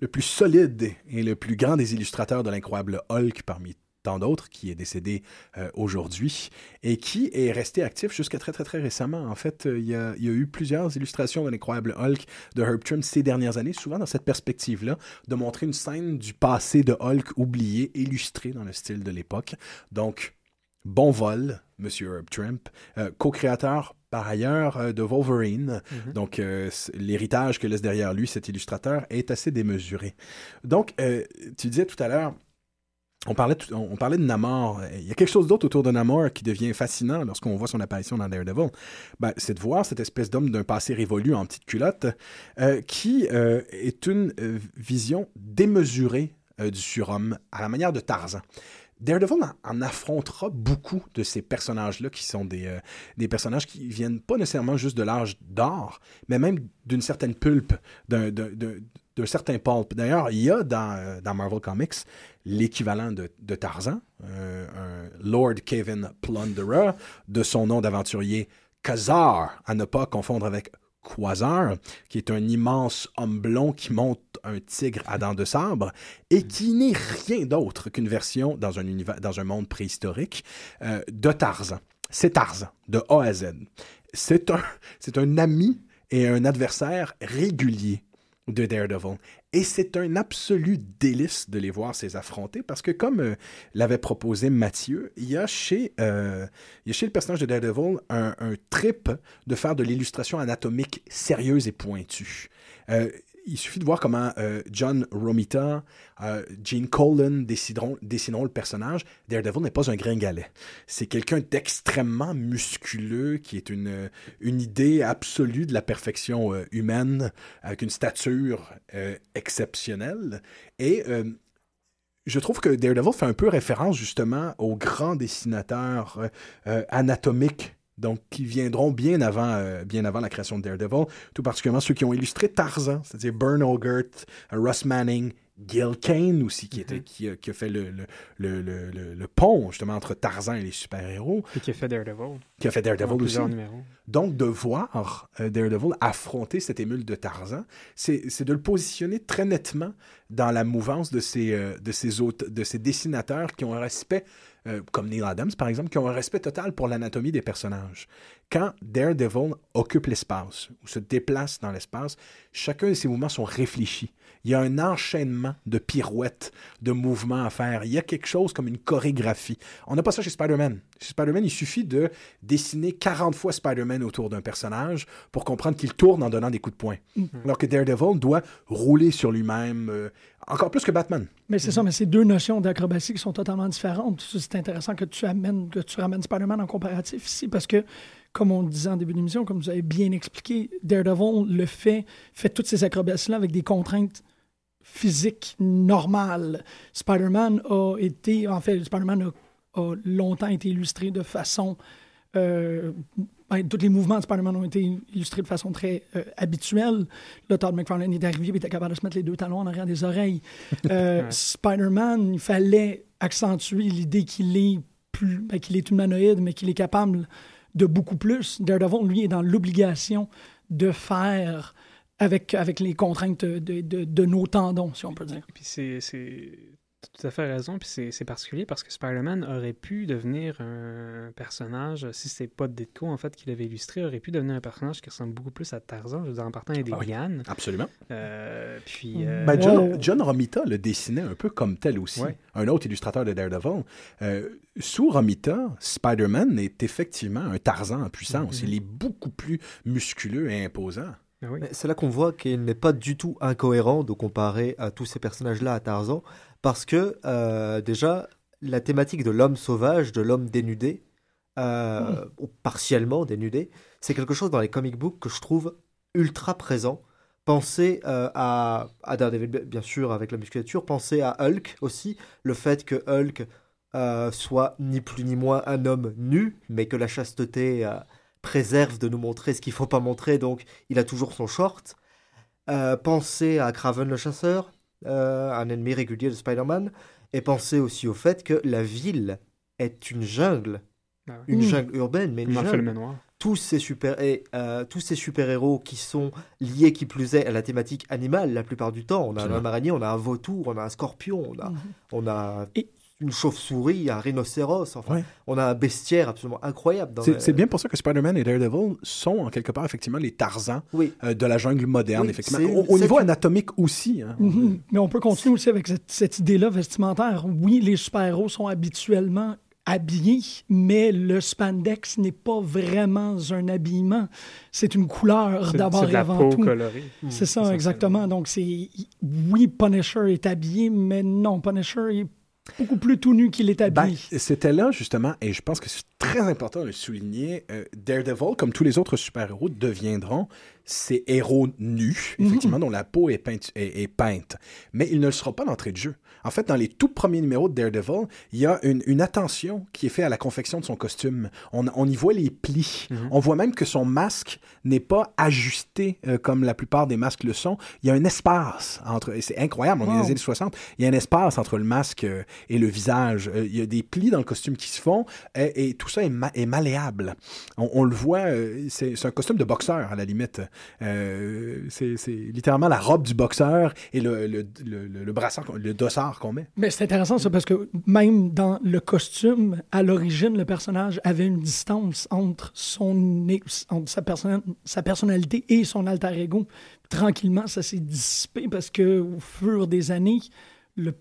le plus solide et le plus grand des illustrateurs de l'incroyable Hulk parmi tant d'autres, qui est décédé euh, aujourd'hui et qui est resté actif jusqu'à très, très, très récemment. En fait, euh, il y, a, il y a eu plusieurs illustrations de l'incroyable Hulk de Herb Trim ces dernières années, souvent dans cette perspective-là, de montrer une scène du passé de Hulk oublié, illustrée dans le style de l'époque. Donc, bon vol, Monsieur Herb Trimp, euh, co-créateur par ailleurs euh, de Wolverine. Mhm. Donc, euh, l'héritage que laisse derrière lui cet illustrateur est assez démesuré. Donc, tu disais tout à l'heure, on parlait, de Namor. Il y a quelque chose d'autre autour de Namor qui devient fascinant lorsqu'on voit son apparition dans Daredevil. Ben, c'est de voir cette espèce d'homme d'un passé révolu en petite culotte euh, qui euh, est une euh, vision démesurée du surhomme à la manière de Tarzan. Daredevil en, affrontera beaucoup de ces personnages-là qui sont des, personnages qui viennent pas nécessairement juste de l'âge d'or, mais même d'une certaine pulpe, d'un, d'un- certain pulp. D'ailleurs, il y a dans, euh, dans Marvel Comics l'équivalent de, de Tarzan, euh, un Lord Kevin Plunderer, de son nom d'aventurier Khazar, à ne pas confondre avec Quasar, qui est un immense homme blond qui monte un tigre à dents de sabre et qui n'est rien d'autre qu'une version dans un, univers, dans un monde préhistorique euh, de Tarzan. C'est Tarzan, de A à Z. C'est un, c'est un ami et un adversaire régulier de Daredevil. Et c'est un absolu délice de les voir ces affronter parce que, comme euh, l'avait proposé Mathieu, il y, a chez, euh, il y a chez le personnage de Daredevil un, un trip de faire de l'illustration anatomique sérieuse et pointue. Euh, il suffit de voir comment euh, John Romita, euh, Gene Colan décideront, dessineront le personnage. Daredevil n'est pas un gringalet. C'est quelqu'un d'extrêmement musculeux qui est une, une idée absolue de la perfection euh, humaine avec une stature exceptionnelle. Et je trouve que Daredevil fait un peu référence justement dessinateurs euh, euh, anatomiques donc qui viendront bien avant, euh, bien avant la création de Daredevil, tout particulièrement ceux qui ont illustré Tarzan, c'est-à-dire Bern Ogert, Russ Manning, Gil Kane aussi, qui, était, qui, a, qui a fait le, le, le, le, le- le pont justement entre Tarzan et les super-héros, Et qui a fait Daredevil. qui a fait Daredevil aussi. numéros. Donc, de voir euh, Daredevil affronter cette émule de Tarzan, c'est de le positionner très nettement dans la mouvance de ces, euh, de ces, de ces dessinateurs qui ont un respect, euh, comme Neil Adams par exemple, qui ont un respect total pour l'anatomie des personnages. Quand Daredevil occupe l'espace ou se déplace dans l'espace, chacun de ses mouvements sont réfléchis. Il y a un enchaînement de pirouettes, de mouvements à faire. Il y a quelque chose comme une chorégraphie. On n'a pas ça chez Spider-Man. Chez Spider-Man, il suffit de dessiner 40 fois Spider-Man autour d'un personnage pour comprendre qu'il tourne en donnant des coups de poing. Alors que Daredevil doit rouler sur lui-même, euh, encore plus que Batman. Mais c'est ça, mais c'est deux notions d'acrobatie qui sont totalement différentes. C'est intéressant que tu amènes, que tu ramènes Spider-Man en comparatif ici, parce que, comme on disait en début d'émission, comme vous avez bien expliqué, Daredevil le fait, fait toutes ces acrobaties-là avec des contraintes physiques normales. Spider-Man a été, en fait, Spider-Man a, a longtemps été illustré de façon euh, ben, tous les mouvements de Spider-Man ont été illustrés de façon très euh, habituelle. Là, Todd McFarlane est arrivé et était capable de se mettre les deux talons en arrière des oreilles. Euh, Spider-Man, il fallait accentuer l'idée qu'il est plus, ben, qu'il est humanoïde, mais qu'il est capable de beaucoup plus. Daredevil, lui, est dans l'obligation de faire avec, avec les contraintes de, de- de nos tendons, si on peut dire. Puis c'est, tout à fait raison, puis c'est, c'est particulier parce que Spider-Man aurait pu devenir un personnage, si c'est pas Ditko en fait qui l'avait illustré, aurait pu devenir un personnage qui ressemble beaucoup plus à Tarzan, je veux dire en partant il y a des Ah oui. lianes. Absolument. Euh, puis euh, Ben, John, Romita le dessinait un peu comme tel aussi, Ouais. un autre illustrateur de Daredevil. Euh, sous Romita, Spider-Man est effectivement un Tarzan en puissance. Mhm. Il est beaucoup plus musculeux et imposant. ah oui. C'est là qu'on voit qu'il n'est pas du tout incohérent de comparer à tous ces personnages-là à Tarzan, parce que euh, déjà, la thématique de l'homme sauvage, de l'homme dénudé, euh, ou partiellement dénudé, c'est quelque chose dans les comic books que je trouve ultra présent. Pensez euh, à, à Daredevil, bien sûr, avec la musculature, pensez à Hulk aussi, le fait que Hulk euh, soit ni plus ni moins un homme nu, mais que la chasteté euh, préserve de nous montrer ce qu'il faut pas montrer, donc il a toujours son short. Pensez à Craven le chasseur, euh, un ennemi régulier de Spider-Man, et pensez aussi au fait que la ville est une jungle, Ah une Mm. jungle urbaine, mais une Comment fait le jungle. manoir Tous ces super et euh, tous ces super héros qui sont liés qui plus est à la thématique animale la plupart du temps. On a un araignée, on a un vautour, on a un scorpion, on a, on a Et- une chauve-souris, un rhinocéros. Enfin, Ouais. on a un bestiaire absolument incroyable. dans C'est le- c'est bien pour ça que Spider-Man et Daredevil sont en quelque part effectivement les Tarzans Oui. euh, de la jungle moderne, Oui, effectivement. Au, niveau une- anatomique aussi. hein. Mhm. Mais on peut continuer aussi avec cette, cette idée-là vestimentaire. Oui, les super-héros sont habituellement habillés, mais le spandex n'est pas vraiment un habillement. C'est une couleur C'est d'abord c'est de et la avant peau tout. colorée. C'est ça, exactement. Donc, c'est. Oui, Punisher est habillé, mais non, Punisher est beaucoup plus tout nu qu'il est Ben, habillé. C'était là, justement, et je pense que c'est très important de le souligner, euh, Daredevil, comme tous les autres super-héros, deviendront ces héros nus, effectivement, dont la peau est peinte, est, est peinte. Mais il ne le sera pas d'entrée de jeu. En fait, dans les tout premiers numéros de Daredevil, il y a une, une attention qui est faite à la confection de son costume. On, on y voit les plis. On voit même que son masque n'est pas ajusté euh, comme la plupart des masques le sont. Il y a un espace entre... et C'est incroyable, on est dans les années 60. Il y a un espace entre le masque euh, et le visage. Euh, Il y a des plis dans le costume qui se font et, et tout ça est, ma- est malléable. On, on le voit, c'est un costume de boxeur à la limite. C'est littéralement la robe du boxeur et le, le, le, le- le brassard, le dossard qu'on met. Mais c'est intéressant ça parce que même dans le costume, à l'origine, le personnage avait une distance entre son entre sa, personnalité et son alter ego. Tranquillement, ça s'est dissipé parce que au fur des années, le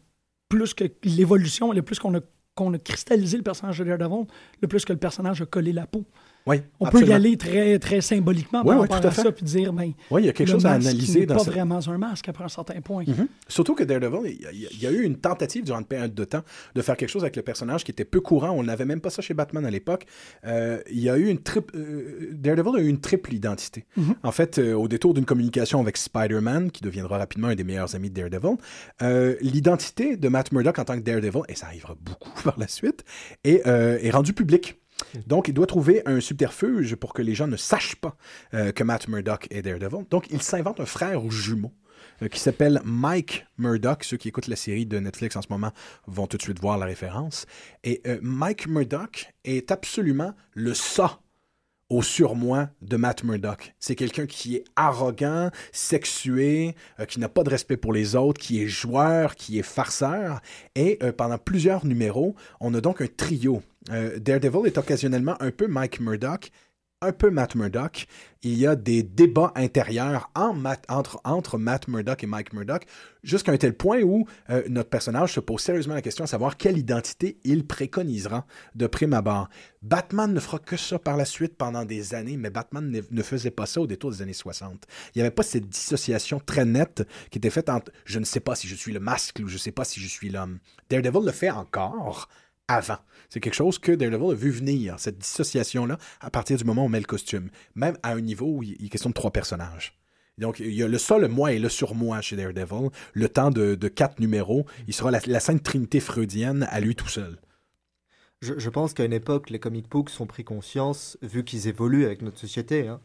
plus que l'évolution, le plus qu'on a qu'on a cristallisé le personnage de Daredevil, le plus que le personnage a collé la peau. Oui, On peut y aller très, très symboliquement Ouais, par rapport tout à ça puis dire, ben, Oui, il y a quelque chose à analyser dans pas vraiment un masque après un certain point. Mhm. Surtout que Daredevil, il y, a, il y a eu une tentative durant une période de temps de faire quelque chose avec le personnage qui était peu courant. On n'avait même pas ça chez Batman à l'époque. Euh, il y a eu une triple. euh, Daredevil a eu une triple identité. En fait, euh, au détour d'une communication avec Spider-Man, qui deviendra rapidement un des meilleurs amis de Daredevil, l'identité de Matt Murdock en tant que Daredevil, et ça arrivera beaucoup par la suite, est, est rendue publique. Donc, il doit trouver un subterfuge pour que les gens ne sachent pas euh, que Matt Murdock est Daredevil. Donc, il s'invente un frère jumeau euh, qui s'appelle Mike Murdock. Ceux qui écoutent la série de Netflix en ce moment vont tout de suite voir la référence. Et euh, Mike Murdock est absolument le ça au surmoi de Matt Murdock. C'est quelqu'un qui est arrogant, sexué, euh, qui n'a pas de respect pour les autres, qui est joueur, qui est farceur. Et euh, pendant plusieurs numéros, on a donc un trio. Euh, Daredevil est occasionnellement un peu Mike Murdock, un peu Matt Murdock. Il y a des débats intérieurs entre Matt Murdock et Mike Murdock, jusqu'à un tel point où euh, notre personnage se pose sérieusement la question à savoir quelle identité il préconisera de prime abord. Batman ne fera que ça par la suite pendant des années, mais Batman ne, ne faisait pas ça au détour des années 60. Il n'y avait pas cette dissociation très nette qui était faite entre je ne sais pas si je suis le masque ou je ne sais pas si je suis l'homme. Daredevil le fait encore avant. C'est quelque chose que Daredevil a vu venir, cette dissociation-là, à partir du moment où on met le costume. Même à un niveau où il est question de trois personnages. Donc, il y a le le moi et le surmoi chez Daredevil. Le temps de, quatre numéros, il sera la, la sainte trinité freudienne à lui tout seul. Je, je pense qu'à une époque, les comic books ont pris conscience, vu qu'ils évoluent avec notre société, hein,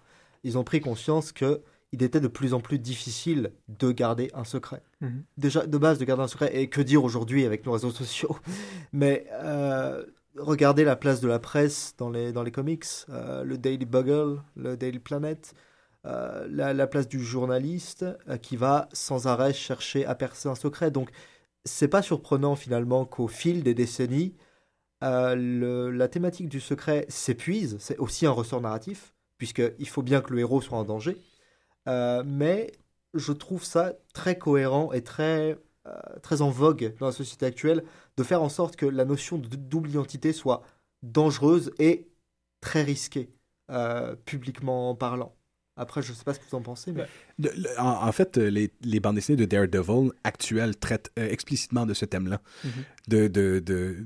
ils ont pris conscience que il était de plus en plus difficile de garder un secret. Mhm. Déjà, de base, de garder un secret, et que dire aujourd'hui avec nos réseaux sociaux Mais euh, regardez la place de la presse dans les, dans les comics, euh, le Daily Bugle, le Daily Planet, euh, la, la place du journaliste euh, qui va sans arrêt chercher à percer un secret. Donc, c'est pas surprenant finalement qu'au fil des décennies, le- la thématique du secret s'épuise. C'est aussi un ressort narratif, puisqu'il faut bien que le héros soit en danger. Euh, mais je trouve ça très cohérent et très, euh, très en vogue dans la société actuelle de faire en sorte que la notion de double identité soit dangereuse et très risquée, euh, publiquement parlant. Après, je sais pas ce que vous en pensez, mais... Le- en, en fait, euh, les, les bandes dessinées de Daredevil actuelles traitent euh, explicitement de ce thème-là. Mhm. de, de, de-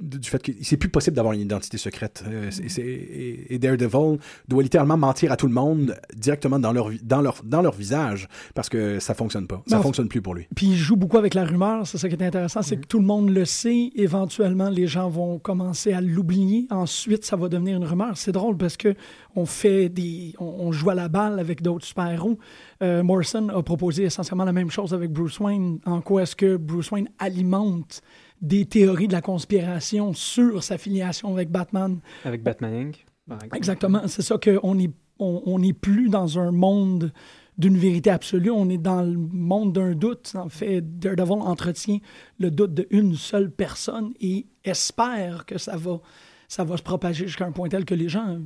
de- du fait que c'est plus possible d'avoir une identité secrète. Euh, c'est- et, et Daredevil doit littéralement mentir à tout le monde directement dans leur, vi- dans leur, dans leur visage parce que ça fonctionne pas. Ça Non. fonctionne plus pour lui. Puis il joue beaucoup avec la rumeur, c'est ça qui est intéressant, c'est que tout le monde le sait, éventuellement les gens vont commencer à l'oublier, ensuite ça va devenir une rumeur. C'est drôle parce que on fait des on, on joue à la balle avec d'autres super-héros. Euh, Morrison a proposé essentiellement la même chose avec Bruce Wayne, en quoi est-ce que Bruce Wayne alimente des théories de la conspiration sur sa filiation avec Batman. Avec Batman Inc. Exactement, c'est ça qu'on est on on n'est plus dans un monde d'une vérité absolue. On est dans le monde d'un doute. En fait, Daredevil entretient le doute d'une seule personne et espère que ça va, ça va se propager jusqu'à un point tel que les gens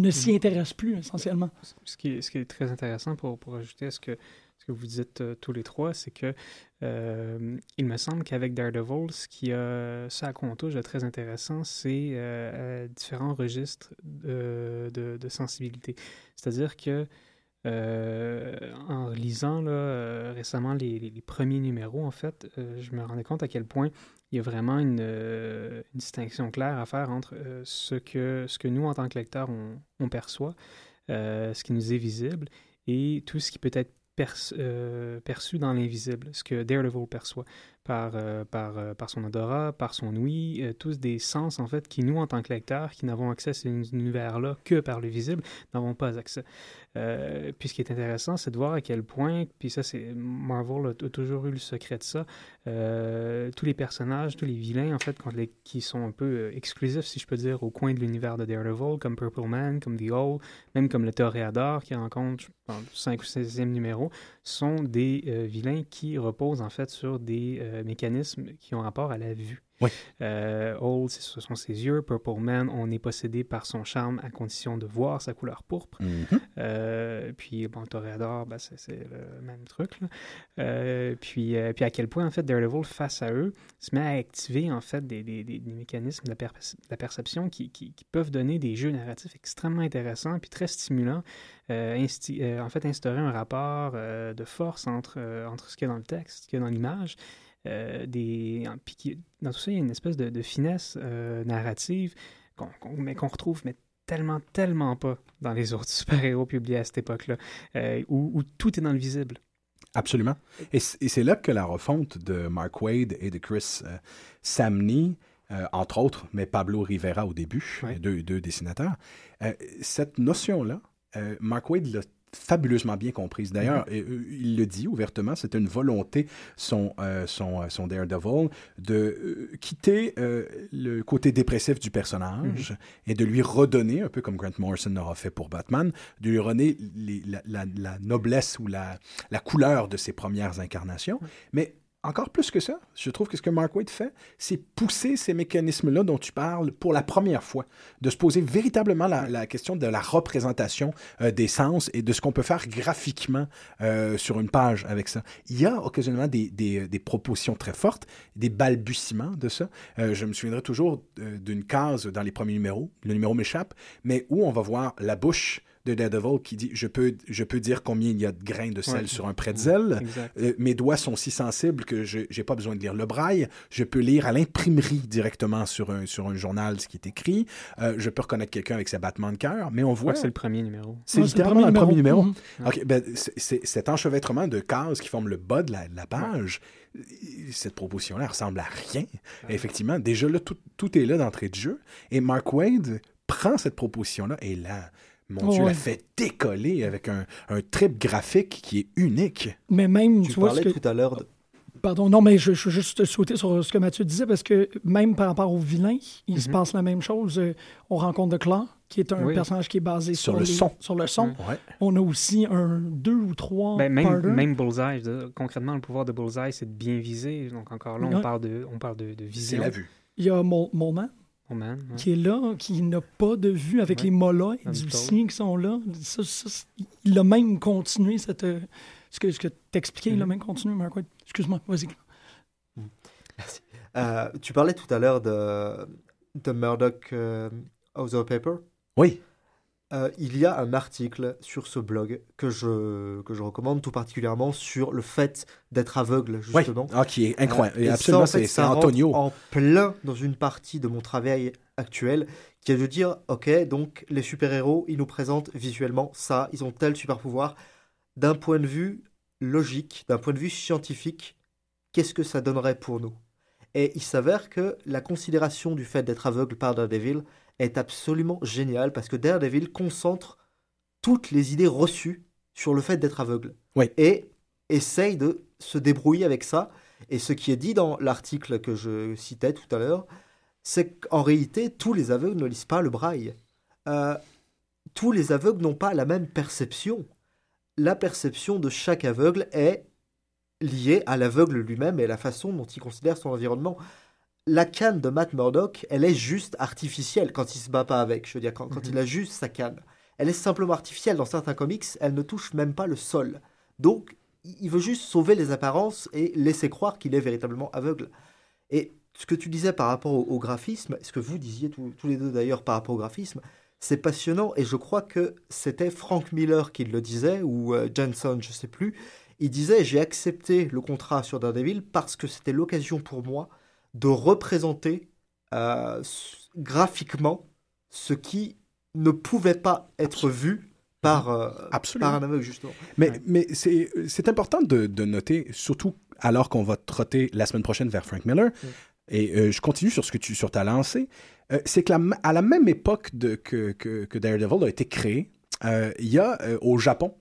ne s'y mm. intéressent plus, essentiellement. Ce qui est, ce qui est très intéressant pour, pour ajouter à ce que, ce que vous dites euh, tous les trois, c'est que euh, il me semble qu'avec Daredevil, ce qui a ça à compter de très intéressant, c'est euh, différents registres de, de, de sensibilité. C'est-à-dire que en lisant là, récemment les, les, premiers numéros, en fait, je me rendais compte à quel point il y a vraiment une, une distinction claire à faire entre ce, que, ce que nous, en tant que lecteurs, on, perçoit, ce qui nous est visible, et tout ce qui peut être euh, perçu dans l'invisible, ce que Daredevil perçoit par, euh, par, euh, par son odorat, par son ouïe, tous des sens en fait qui nous, en tant que lecteurs, qui n'avons accès à cet univers-là que par le visible, n'avons pas accès. Euh, puis ce qui est intéressant, c'est de voir à quel point, puis ça, c'est Marvel a, toujours eu le secret de ça. Euh, tous les personnages, tous les vilains, en fait, qui sont un peu euh, exclusifs, si je peux dire, au coin de l'univers de Daredevil, comme Purple Man, comme The Owl, même comme le Toréador qui rencontre dans le 5 ou 16e numéro, sont des vilains qui reposent en fait sur des mécanismes qui ont rapport à la vue. Oui. Euh, Old, ce sont ses yeux. Purple Man, on est possédé par son charme à condition de voir sa couleur pourpre. Mhm. euh, puis, bon, Toreador, ben, c'est le même truc. Euh, puis, euh, puis, à quel point, en fait, Daredevil, face à eux, se met à activer, en fait, des, des, des mécanismes de la, la perception qui, qui, qui, peuvent donner des jeux narratifs extrêmement intéressants puis très stimulants. Euh, en fait, instaurer un rapport de force entre, entre ce qu'il y a dans le texte, ce qu'il y a dans l'image, euh, des, dans tout ça, il y a une espèce de, finesse euh, narrative qu'on, retrouve mais tellement, tellement pas dans les autres super-héros publiés à cette époque-là, euh, où, tout est dans le visible. Absolument. Et, c'est là que la refonte de Mark Wade et de Chris Samney, entre autres, mais Pablo Rivera au début, deux, deux dessinateurs, cette notion-là, Mark Wade l'a fabuleusement bien comprise. D'ailleurs, mm-hmm. euh, il le dit ouvertement, c'était une volonté, son, euh, son, euh, son Daredevil, de quitter le côté dépressif du personnage mm-hmm. et de lui redonner, un peu comme Grant Morrison l'aura fait pour Batman, de lui redonner la, la, noblesse ou la, la couleur de ses premières incarnations. Mais encore plus que ça, je trouve que ce que Mark Waid fait, c'est pousser ces mécanismes-là dont tu parles pour la première fois, de se poser véritablement la, question de la représentation euh, des sens et de ce qu'on peut faire graphiquement euh, sur une page avec ça. Il y a occasionnellement des, des, des propositions très fortes, des balbutiements de ça. Euh, je me souviendrai toujours d'une case dans les premiers numéros, le numéro m'échappe, mais où on va voir la bouche de Daredevil qui dit je peux, je peux dire combien il y a de grains de sel sur un pretzel. Euh, mes doigts sont si sensibles que je n'ai pas besoin de lire le braille. Je peux lire à l'imprimerie directement sur un, sur un journal ce qui est écrit. Euh, je peux reconnaître quelqu'un avec ses battements de cœur. Mais on voit. C'est le premier numéro. C'est littéralement le premier numéro. Mm-hmm. ben, c'est cet enchevêtrement de cases qui forment le bas de la, page. Cette proposition-là ressemble à rien. Effectivement, déjà là, tout, tout est là d'entrée de jeu. Et Mark Wade prend cette proposition-là et là, mon Dieu, la fait décoller avec un, un, trip graphique qui est unique. Mais même, tu, parlais tout à l'heure. Pardon, non, mais je, veux juste sauter sur ce que Mathieu disait, parce que même par rapport aux vilains, il se mhm. passe la même chose. Euh, on rencontre de Clan, qui est un personnage qui est basé sur, le, son. sur le son. On a aussi un deux ou trois. Ben, même, même Bullseye, concrètement, le pouvoir de Bullseye, c'est de bien viser. Donc encore là, on parle de, on parle de. C'est la vue. Il y a Qui est là, qui n'a pas de vue avec les molloïds aussi qui sont là. Ça, il a même continué cette, euh, ce que, ce que il a mm-hmm. même continué, Mark Excuse-moi, vas-y. Mm. Merci. Euh, tu parlais tout à l'heure de, de Murdoch euh, of the Paper. Oui. Euh, il y a un article sur ce blog que je, que je recommande tout particulièrement sur le fait d'être aveugle, justement. Oui. Ah, qui est incroyable. Euh, absolument, c'est Antonio. En plein dans une partie de mon travail actuel, qui est de dire ok, donc les super-héros, ils nous présentent visuellement ça, ils ont tel super-pouvoir. D'un point de vue logique, d'un point de vue scientifique, qu'est-ce que ça donnerait pour nous? Et il s'avère que la considération du fait d'être aveugle par Daredevil est absolument génial parce que Daredevil concentre toutes les idées reçues sur le fait d'être aveugle. Et essaye de se débrouiller avec ça. Et ce qui est dit dans l'article que je citais tout à l'heure, c'est qu'en réalité, tous les aveugles ne lisent pas le braille. Euh, tous les aveugles n'ont pas la même perception. la perception de chaque aveugle est liée à l'aveugle lui-même et la façon dont il considère son environnement. La canne de Matt Murdock, elle est juste artificielle quand il se bat pas avec. Je veux dire, quand, quand il a juste sa canne. Elle est simplement artificielle. Dans certains comics, elle ne touche même pas le sol. Donc, il veut juste sauver les apparences et laisser croire qu'il est véritablement aveugle. Et ce que tu disais par rapport au, au graphisme, ce que vous disiez tous, tous les deux d'ailleurs par rapport au graphisme, c'est passionnant et je crois que c'était Frank Miller qui le disait ou euh, Jensen, je sais plus. Il disait j'ai accepté le contrat sur Daredevil parce que c'était l'occasion pour moi de représenter euh, graphiquement ce qui ne pouvait pas être vu par, euh, par un aveugle justement. Mais, Ouais. mais c'est important de, de noter, surtout alors qu'on va trotter la semaine prochaine vers Frank Miller, et euh, je continue sur ce que tu sur ta lancée, c'est que la à la même époque de, que, que, que Daredevil a été créé, il y a au Japon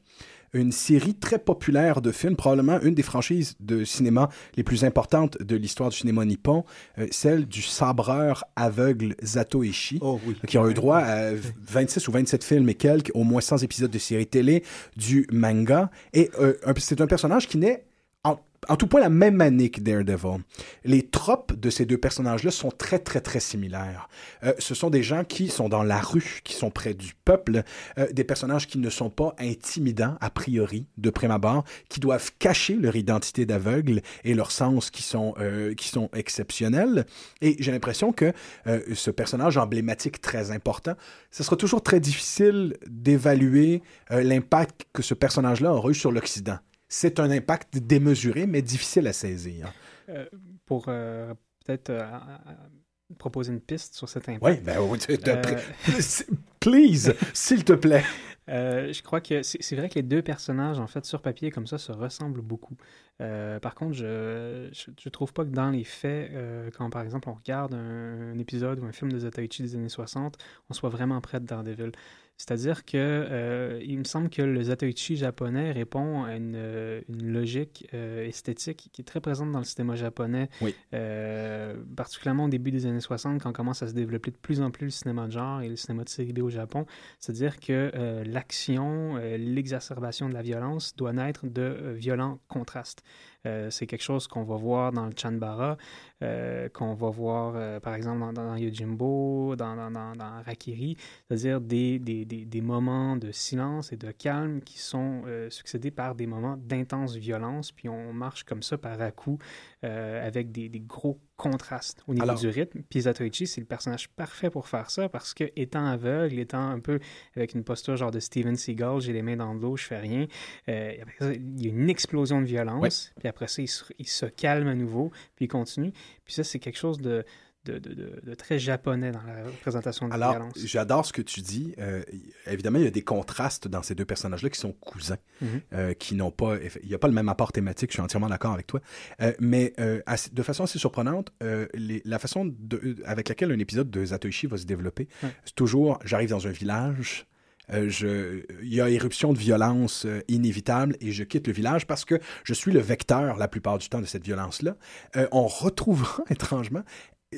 une série très populaire de films, probablement une des franchises de cinéma les plus importantes de l'histoire du cinéma nippon, euh, celle du sabreur aveugle Zatoichi Oh oui. qui ont eu droit à 26 ou 27 films et quelques, au moins 100 épisodes de séries télé, du manga. Et euh, c'est un personnage qui naît en, tout point la même année que Daredevil. Les tropes de ces deux personnages-là sont très, très, très similaires. Euh, ce sont des gens qui sont dans la rue, qui sont près du peuple, euh, des personnages qui ne sont pas intimidants, a priori, de prime abord, qui doivent cacher leur identité d'aveugle et leur sens qui sont, euh, qui sont exceptionnels. Et j'ai l'impression que ce personnage emblématique très important, ce sera toujours très difficile d'évaluer l'impact que ce personnage-là aura eu sur l'Occident. C'est un impact démesuré, mais difficile à saisir. Euh, pour euh, peut-être euh, proposer une piste sur cet impact. Oui, ben Please, s'il te plaît. Je crois que c'est vrai que les deux personnages, en fait, sur papier, comme ça, se ressemblent beaucoup. Par contre, je, je, je trouve pas que dans les faits, quand par exemple on regarde un, un épisode ou un film de Zatoichi des années 60, on soit vraiment près de Daredevil. C'est-à-dire que euh, il me semble que le Zatoichi japonais répond à une, euh, une logique euh, esthétique qui est très présente dans le cinéma japonais, Oui. euh, particulièrement au début des années 60, quand commence à se développer de plus en plus le cinéma de genre et le cinéma de série B au Japon. C'est-à-dire que l'action, l'exacerbation de la violence doit naître de violents contrastes. Euh, c'est quelque chose qu'on va voir dans le Chanbara, euh, qu'on va voir euh, par exemple dans, dans Yojimbo, dans, dans, dans, dans Rakiri, c'est-à-dire des, des, des, des moments de silence et de calme qui sont succédés par des moments d'intense violence, puis on marche comme ça par à coup avec des, des gros contrastes au niveau Alors- du rythme. Puis Zatoichi, c'est le personnage parfait pour faire ça parce que étant aveugle, étant un peu avec une posture genre de Steven Seagal, j'ai les mains dans l'eau, je fais rien. euh, il y a une explosion de violence, puis après ça, il se, il se calme à nouveau, puis il continue. Puis ça, c'est quelque chose de, de, de, de- de très japonais dans la représentation de la Alors, j'adore ce que tu dis. Euh, évidemment, il y a des contrastes dans ces deux personnages-là qui sont cousins, Mhm. euh, qui n'ont pas. Il n'y a pas le même apport thématique, je suis entièrement d'accord avec toi. Euh, mais de façon assez surprenante, les- la façon avec laquelle un épisode de Zatoichi va se développer, c'est toujours j'arrive dans un village. euh, je, il y a éruption de violence euh, inévitable et je quitte le village parce que je suis le vecteur la plupart du temps de cette violence-là. Euh, on retrouvera étrangement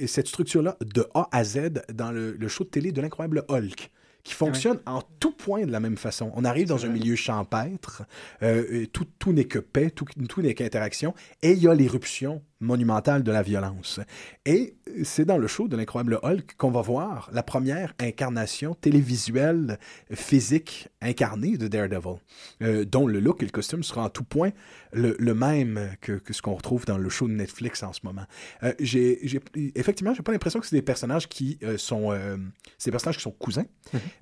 cette structure-là de A à Z dans le, le show de télé de l'incroyable Hulk qui fonctionne en tout point de la même façon. On arrive dans un milieu champêtre, euh, tout n'est que paix, tout, tout n'est qu'interaction, et il y a l'éruption monumentale de la violence. Et c'est dans le show de l'incroyable Hulk qu'on va voir la première incarnation télévisuelle physique incarnée de Daredevil, euh, dont le look et le costume sera en tout point le, le même que, que ce qu'on retrouve dans le show de Netflix en ce moment. Euh, j'ai, effectivement, j'ai pas l'impression que c'est des personnages qui euh, sont, euh, des personnages qui sont cousins,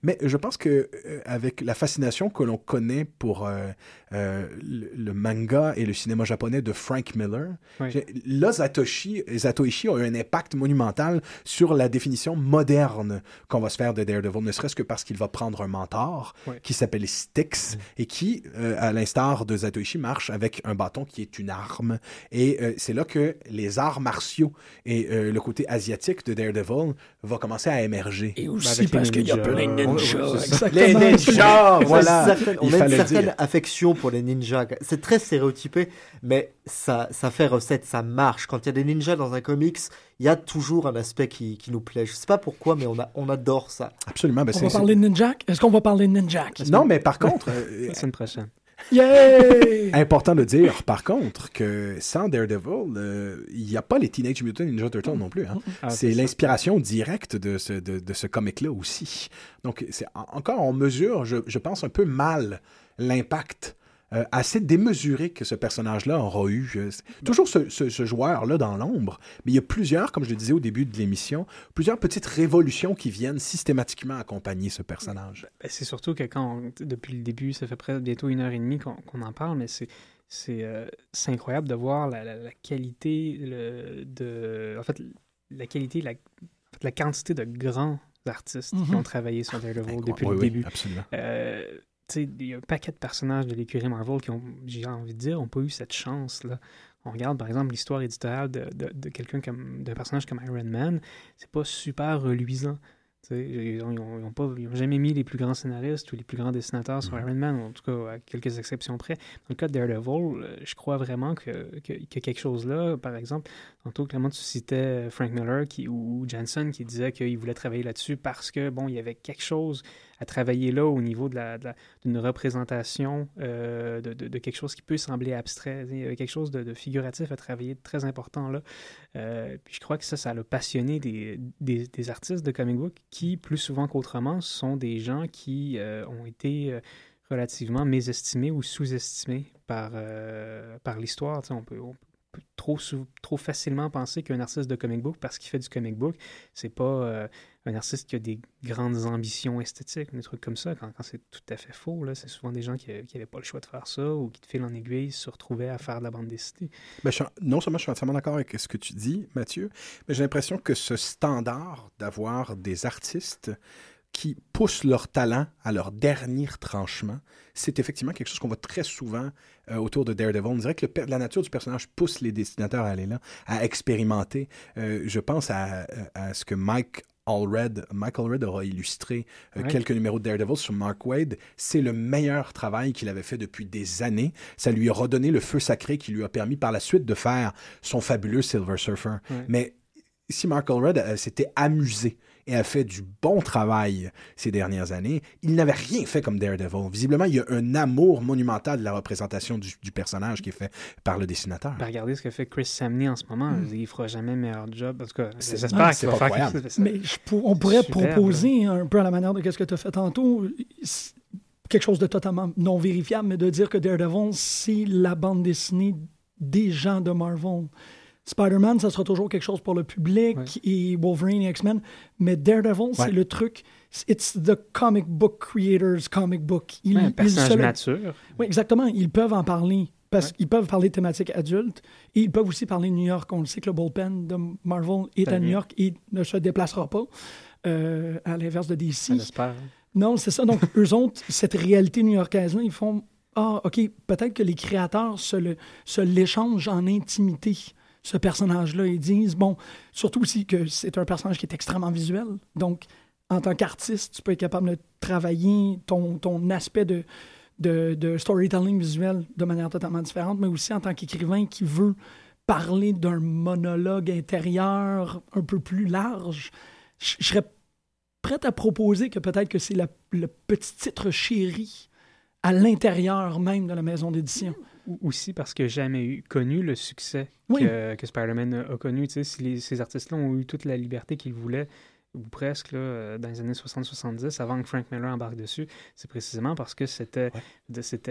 mais je pense que avec la fascination que l'on connaît pour le, le manga et le cinéma japonais de Frank Miller, Oui. Là Zatoshi, Zatoichi a eu un impact monumental sur la définition moderne qu'on va se faire de Daredevil, ne serait-ce que parce qu'il va prendre un mentor qui s'appelle Styx et qui, euh, à l'instar de Zatoichi, marche avec un bâton qui est une arme. Et euh, c'est là que les arts martiaux et euh, le côté asiatique de Daredevil va commencer à émerger. Et aussi parce qu'il y a plein de ninjas. Les ninjas, On a voilà. une certaine, on a une certaine affection pour les ninjas. C'est très stéréotypé, mais ça, ça fait recette, ça marche. Quand il y a des ninjas dans un comics, il y a toujours un aspect qui, qui nous plaît. Je sais pas pourquoi, mais on, a, on adore ça. Absolument. ben, On va parler de Ninjak. Est-ce qu'on va parler de Ninjak? c'est- Non, mais par contre, La semaine prochaine. Yay! Important de dire, par contre, que sans Daredevil, euh, il n'y a pas les Teenage Mutant Ninja Turtles non plus. hein. Ah, c'est l'inspiration directe de ce, de, de ce comic-là aussi. Donc, c'est encore on mesure, je, je pense, un peu mal l'impact euh, assez démesuré que ce personnage-là aura eu. Toujours ce, ce- ce joueur-là dans l'ombre, mais il y a plusieurs, comme je le disais au début de l'émission, plusieurs petites révolutions qui viennent systématiquement accompagner ce personnage. Ben, c'est surtout que quand, on- t- depuis le début, ça fait près bientôt une heure et demie qu'on qu'on en parle, mais c'est c'est euh, c'est incroyable de voir la, la- la qualité le- de, en fait, la qualité, la, en fait, la quantité de grands artistes qui Mhm. ont travaillé sur Daredevil depuis Oui, le oui, début. absolument. Euh, il y a un paquet de personnages de l'écurie Marvel qui ont, j'ai envie de dire, n'ont pas eu cette chance-là. On regarde par exemple l'histoire éditoriale de, de, de quelqu'un comme d'un personnage comme Iron Man, c'est pas super reluisant. Tu sais, Ils n'ont jamais mis les plus grands scénaristes ou les plus grands dessinateurs sur Iron Man, en tout cas à quelques exceptions près. Dans le cas de Daredevil, euh, je crois vraiment que, que, que quelque chose là, par exemple, tantôt Clément, tu citais Frank Miller qui, ou Jensen qui disait qu'il voulait travailler là-dessus parce que, bon, il y avait quelque chose à travailler là au niveau de la, de la- d'une représentation euh, de, de- de quelque chose qui peut sembler abstrait. Quelque chose de, de figuratif à travailler, de très important là. Euh, je crois que ça, ça l'a passionné des, des, artistes de comic book qui, plus souvent qu'autrement, sont des gens qui euh, ont été relativement mésestimés ou sous-estimés par, par l'histoire. On peut, trop, trop facilement penser qu'un artiste de comic book, parce qu'il fait du comic book, c'est pas un artiste qui a des grandes ambitions esthétiques, des trucs comme ça, quand, c'est tout à fait faux. là. C'est souvent des gens qui n'avaient pas le choix de faire ça ou qui, de fil en aiguille, se retrouvaient à faire de la bande dessinée. Ben, non seulement je suis entièrement d'accord avec ce que tu dis, Mathieu, mais j'ai l'impression que ce standard d'avoir des artistes qui poussent leur talent à leur dernier tranchement, c'est effectivement quelque chose qu'on voit très souvent euh, autour de Daredevil. On dirait que le la nature du personnage pousse les dessinateurs à aller là, à expérimenter. Euh, je pense à, à ce que Mike Allred, Mike Allred aura illustré euh, Ouais. quelques numéros de Daredevil sur Mark Wade. C'est le meilleur travail qu'il avait fait depuis des années. Ça lui a redonné le feu sacré qui lui a permis par la suite de faire son fabuleux Silver Surfer. Ouais. Mais si Mark Allred euh, s'était amusé et a fait du bon travail ces dernières années, il n'avait rien fait comme Daredevil. Visiblement, il y a un amour monumental de la représentation du, du personnage qui est fait par le dessinateur. Ben, regardez ce que fait Chris Samney en ce moment. Mm. Il fera jamais meilleur job. En tout cas, j'espère qu'il va faire croyable. quelque chose. Mais je pour- on pourrait proposer un peu à la manière de ce que tu as fait tantôt, quelque chose de totalement non vérifiable, mais de dire que Daredevil, c'est la bande dessinée des gens de Marvel. Spider-Man, ça sera toujours quelque chose pour le public Ouais. et Wolverine et X-Men, mais Daredevil, c'est le truc, it's the comic book creators comic book. Ils- Ouais, un ils personnage se le- mature. Oui, exactement. Ils peuvent en parler. Parce qu'ils peuvent parler de thématiques adultes et ils peuvent aussi parler de New York. On le sait que le bullpen de Marvel est à. New York et ne se déplacera pas, euh, à l'inverse de DC. J'espère. Non, c'est ça. Donc, eux autres, cette réalité new-yorkaise-là, ils font Ah, OK, peut-être que les créateurs se se l'échangent en intimité, ce personnage-là. Ils disent Bon, surtout aussi que c'est un personnage qui est extrêmement visuel. Donc, en tant qu'artiste, tu peux être capable de travailler ton, ton aspect de, de, de storytelling visuel de manière totalement différente, mais aussi en tant qu'écrivain qui veut parler d'un monologue intérieur un peu plus large. Je serais prête à proposer que peut-être que c'est le petit titre chéri à l'intérieur même de la maison d'édition. Aussi parce que jamais eu, connu le succès Oui. que, que Spider-Man a, a connu. Tu sais, si les- ces artistes-là ont eu toute la liberté qu'ils voulaient, ou presque, là, euh, dans les années 60-70, avant que Frank Miller embarque dessus, c'est précisément parce que c'était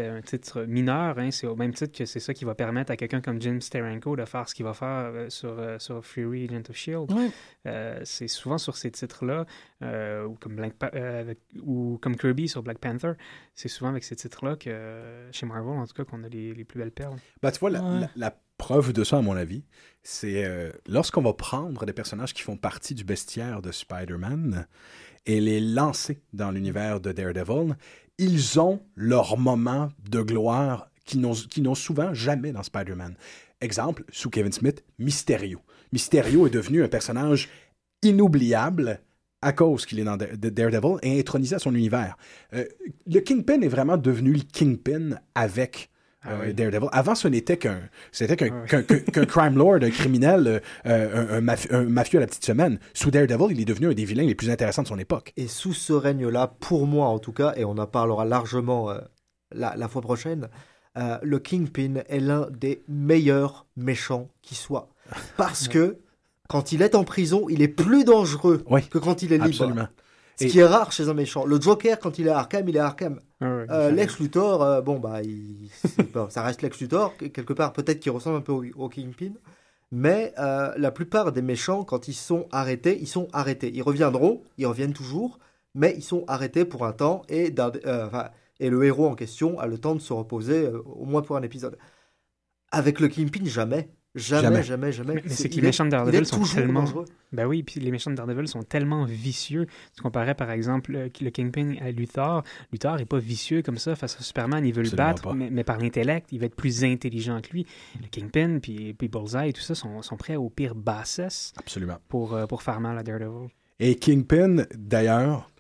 un titre mineur. hein. c'est au même titre que c'est ça qui va permettre à quelqu'un comme Jim Steranko de faire ce qu'il va faire euh, sur, euh, sur Fury Agent of S.H.I.E.L.D. Ouais. Euh, c'est souvent sur ces titres-là, euh, ou, comme Black euh, ou comme Kirby sur Black Panther, c'est souvent avec ces titres-là que, chez Marvel en tout cas, qu'on a les, les plus belles perles. Ben, tu vois, la, Ouais. la- la preuve de ça, à mon avis, c'est euh, lorsqu'on va prendre des personnages qui font partie du bestiaire de Spider-Man et les lancer dans l'univers de Daredevil, ils ont leur moment de gloire qu'ils n'ont souvent jamais dans Spider-Man. Exemple, sous Kevin Smith, Mysterio. Mysterio est devenu un personnage inoubliable à cause qu'il est dans Da- Da- Daredevil et intronisé à son univers. Euh, le Kingpin est vraiment devenu le Kingpin avec Ah euh, oui. Daredevil. Avant, ce n'était qu'un, c'était qu'un, Ah oui. crime lord, un criminel, euh, euh, un, un mafi- un mafieux à la petite semaine. Sous Daredevil, il est devenu un des vilains les plus intéressants de son époque. Et sous ce règne-là, pour moi en tout cas, et on en parlera largement euh, la, la fois prochaine, euh, le Kingpin est l'un des meilleurs méchants qui soit. Parce que quand il est en prison, il est plus dangereux Oui, que quand il est libre. Absolument. Ce Et- qui est rare chez un méchant. Le Joker, quand il est à Arkham, il est à Arkham. Ah ouais, Euh, Lex Luthor, euh, bon, bah, il- ça reste Lex Luthor. que- Quelque part, peut-être qu'il ressemble un peu au, au Kingpin. Mais euh, la plupart des méchants, quand ils sont arrêtés, ils sont arrêtés. Ils reviendront, ils reviennent toujours, mais ils sont arrêtés pour un temps et, enfin, et le héros en question a le temps de se reposer, au moins pour un épisode. Avec le Kingpin, jamais. Jamais, Jamais. jamais, jamais. Mais, mais c'est que les méchants de Daredevil sont toujours tellement... dangereux. Ben oui, puis les méchants de Daredevil sont tellement vicieux. Tu comparais par exemple euh, le Kingpin à Luthor. Luthor est pas vicieux comme ça face à Superman. Il veut Absolument le battre, mais, mais par l'intellect, il va être plus intelligent que lui. Le Kingpin puis, puis Bullseye et tout ça sont, sont prêts aux pires bassesses Absolument. pour, euh, pour faire mal à Daredevil. Et Kingpin, d'ailleurs,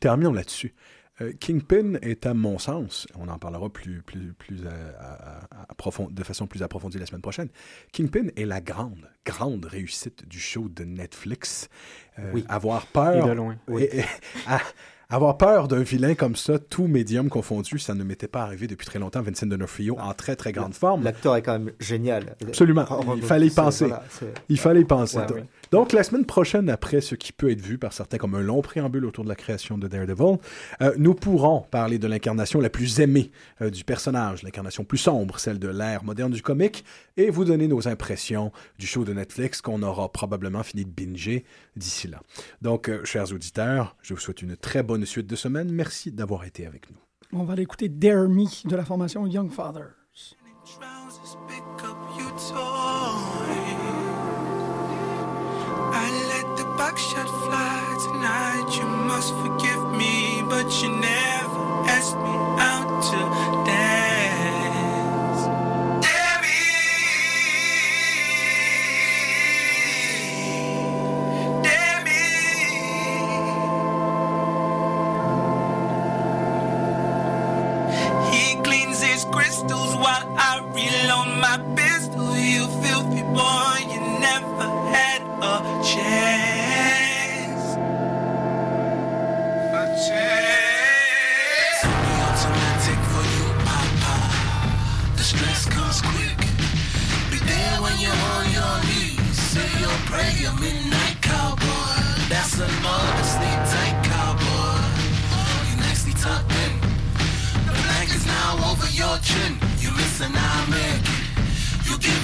terminons là-dessus. Euh, Kingpin est, à mon sens, on en parlera plus, plus, plus à- à- à profond- de façon plus approfondie la semaine prochaine. Kingpin est la grande, grande réussite du show de Netflix. Euh, Oui. Avoir Et peur. de loin. Et- et- à- avoir peur d'un vilain comme ça, tout médium confondu, ça ne m'était pas arrivé depuis très longtemps. Vincent D'Onofrio en très très grande forme. L'acteur est quand même génial. Absolument. Il fallait y penser. voilà, Il fallait y penser. Ouais. Donc, la semaine prochaine, après ce qui peut être vu par certains comme un long préambule autour de la création de Daredevil, euh, nous pourrons parler de l'incarnation la plus aimée euh, du personnage, l'incarnation plus sombre, celle de l'ère moderne du comic, et vous donner nos impressions du show de Netflix qu'on aura probablement fini de binger d'ici là. Donc, euh, chers auditeurs, je vous souhaite une très bonne suite de semaine. Merci d'avoir été avec nous. On va aller écouter Dare Me de la formation Young Fathers. Buckshot fly tonight. You must forgive me, but you never asked me out to dance.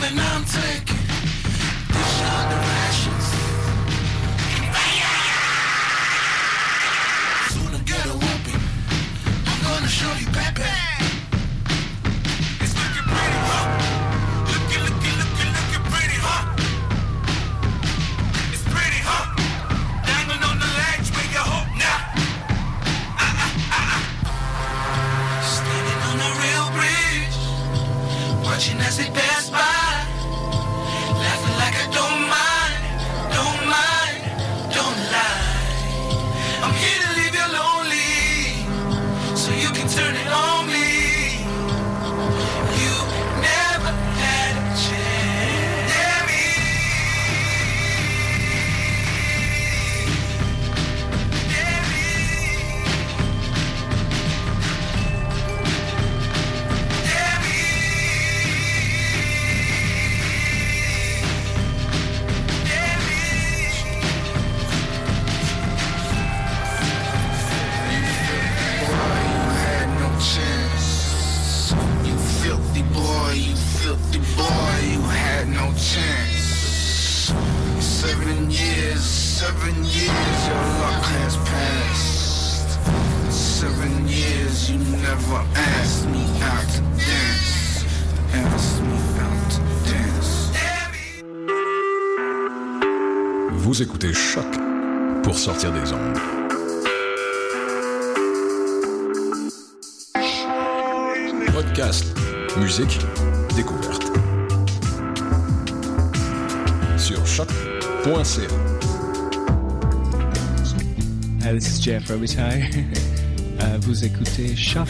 And I'm taking. Vous écoutez Choc pour sortir des ondes. Podcast, musique, découverte. Sur choc.ca. Uh, this is Jeff Robitaille. uh, vous écoutez Choc.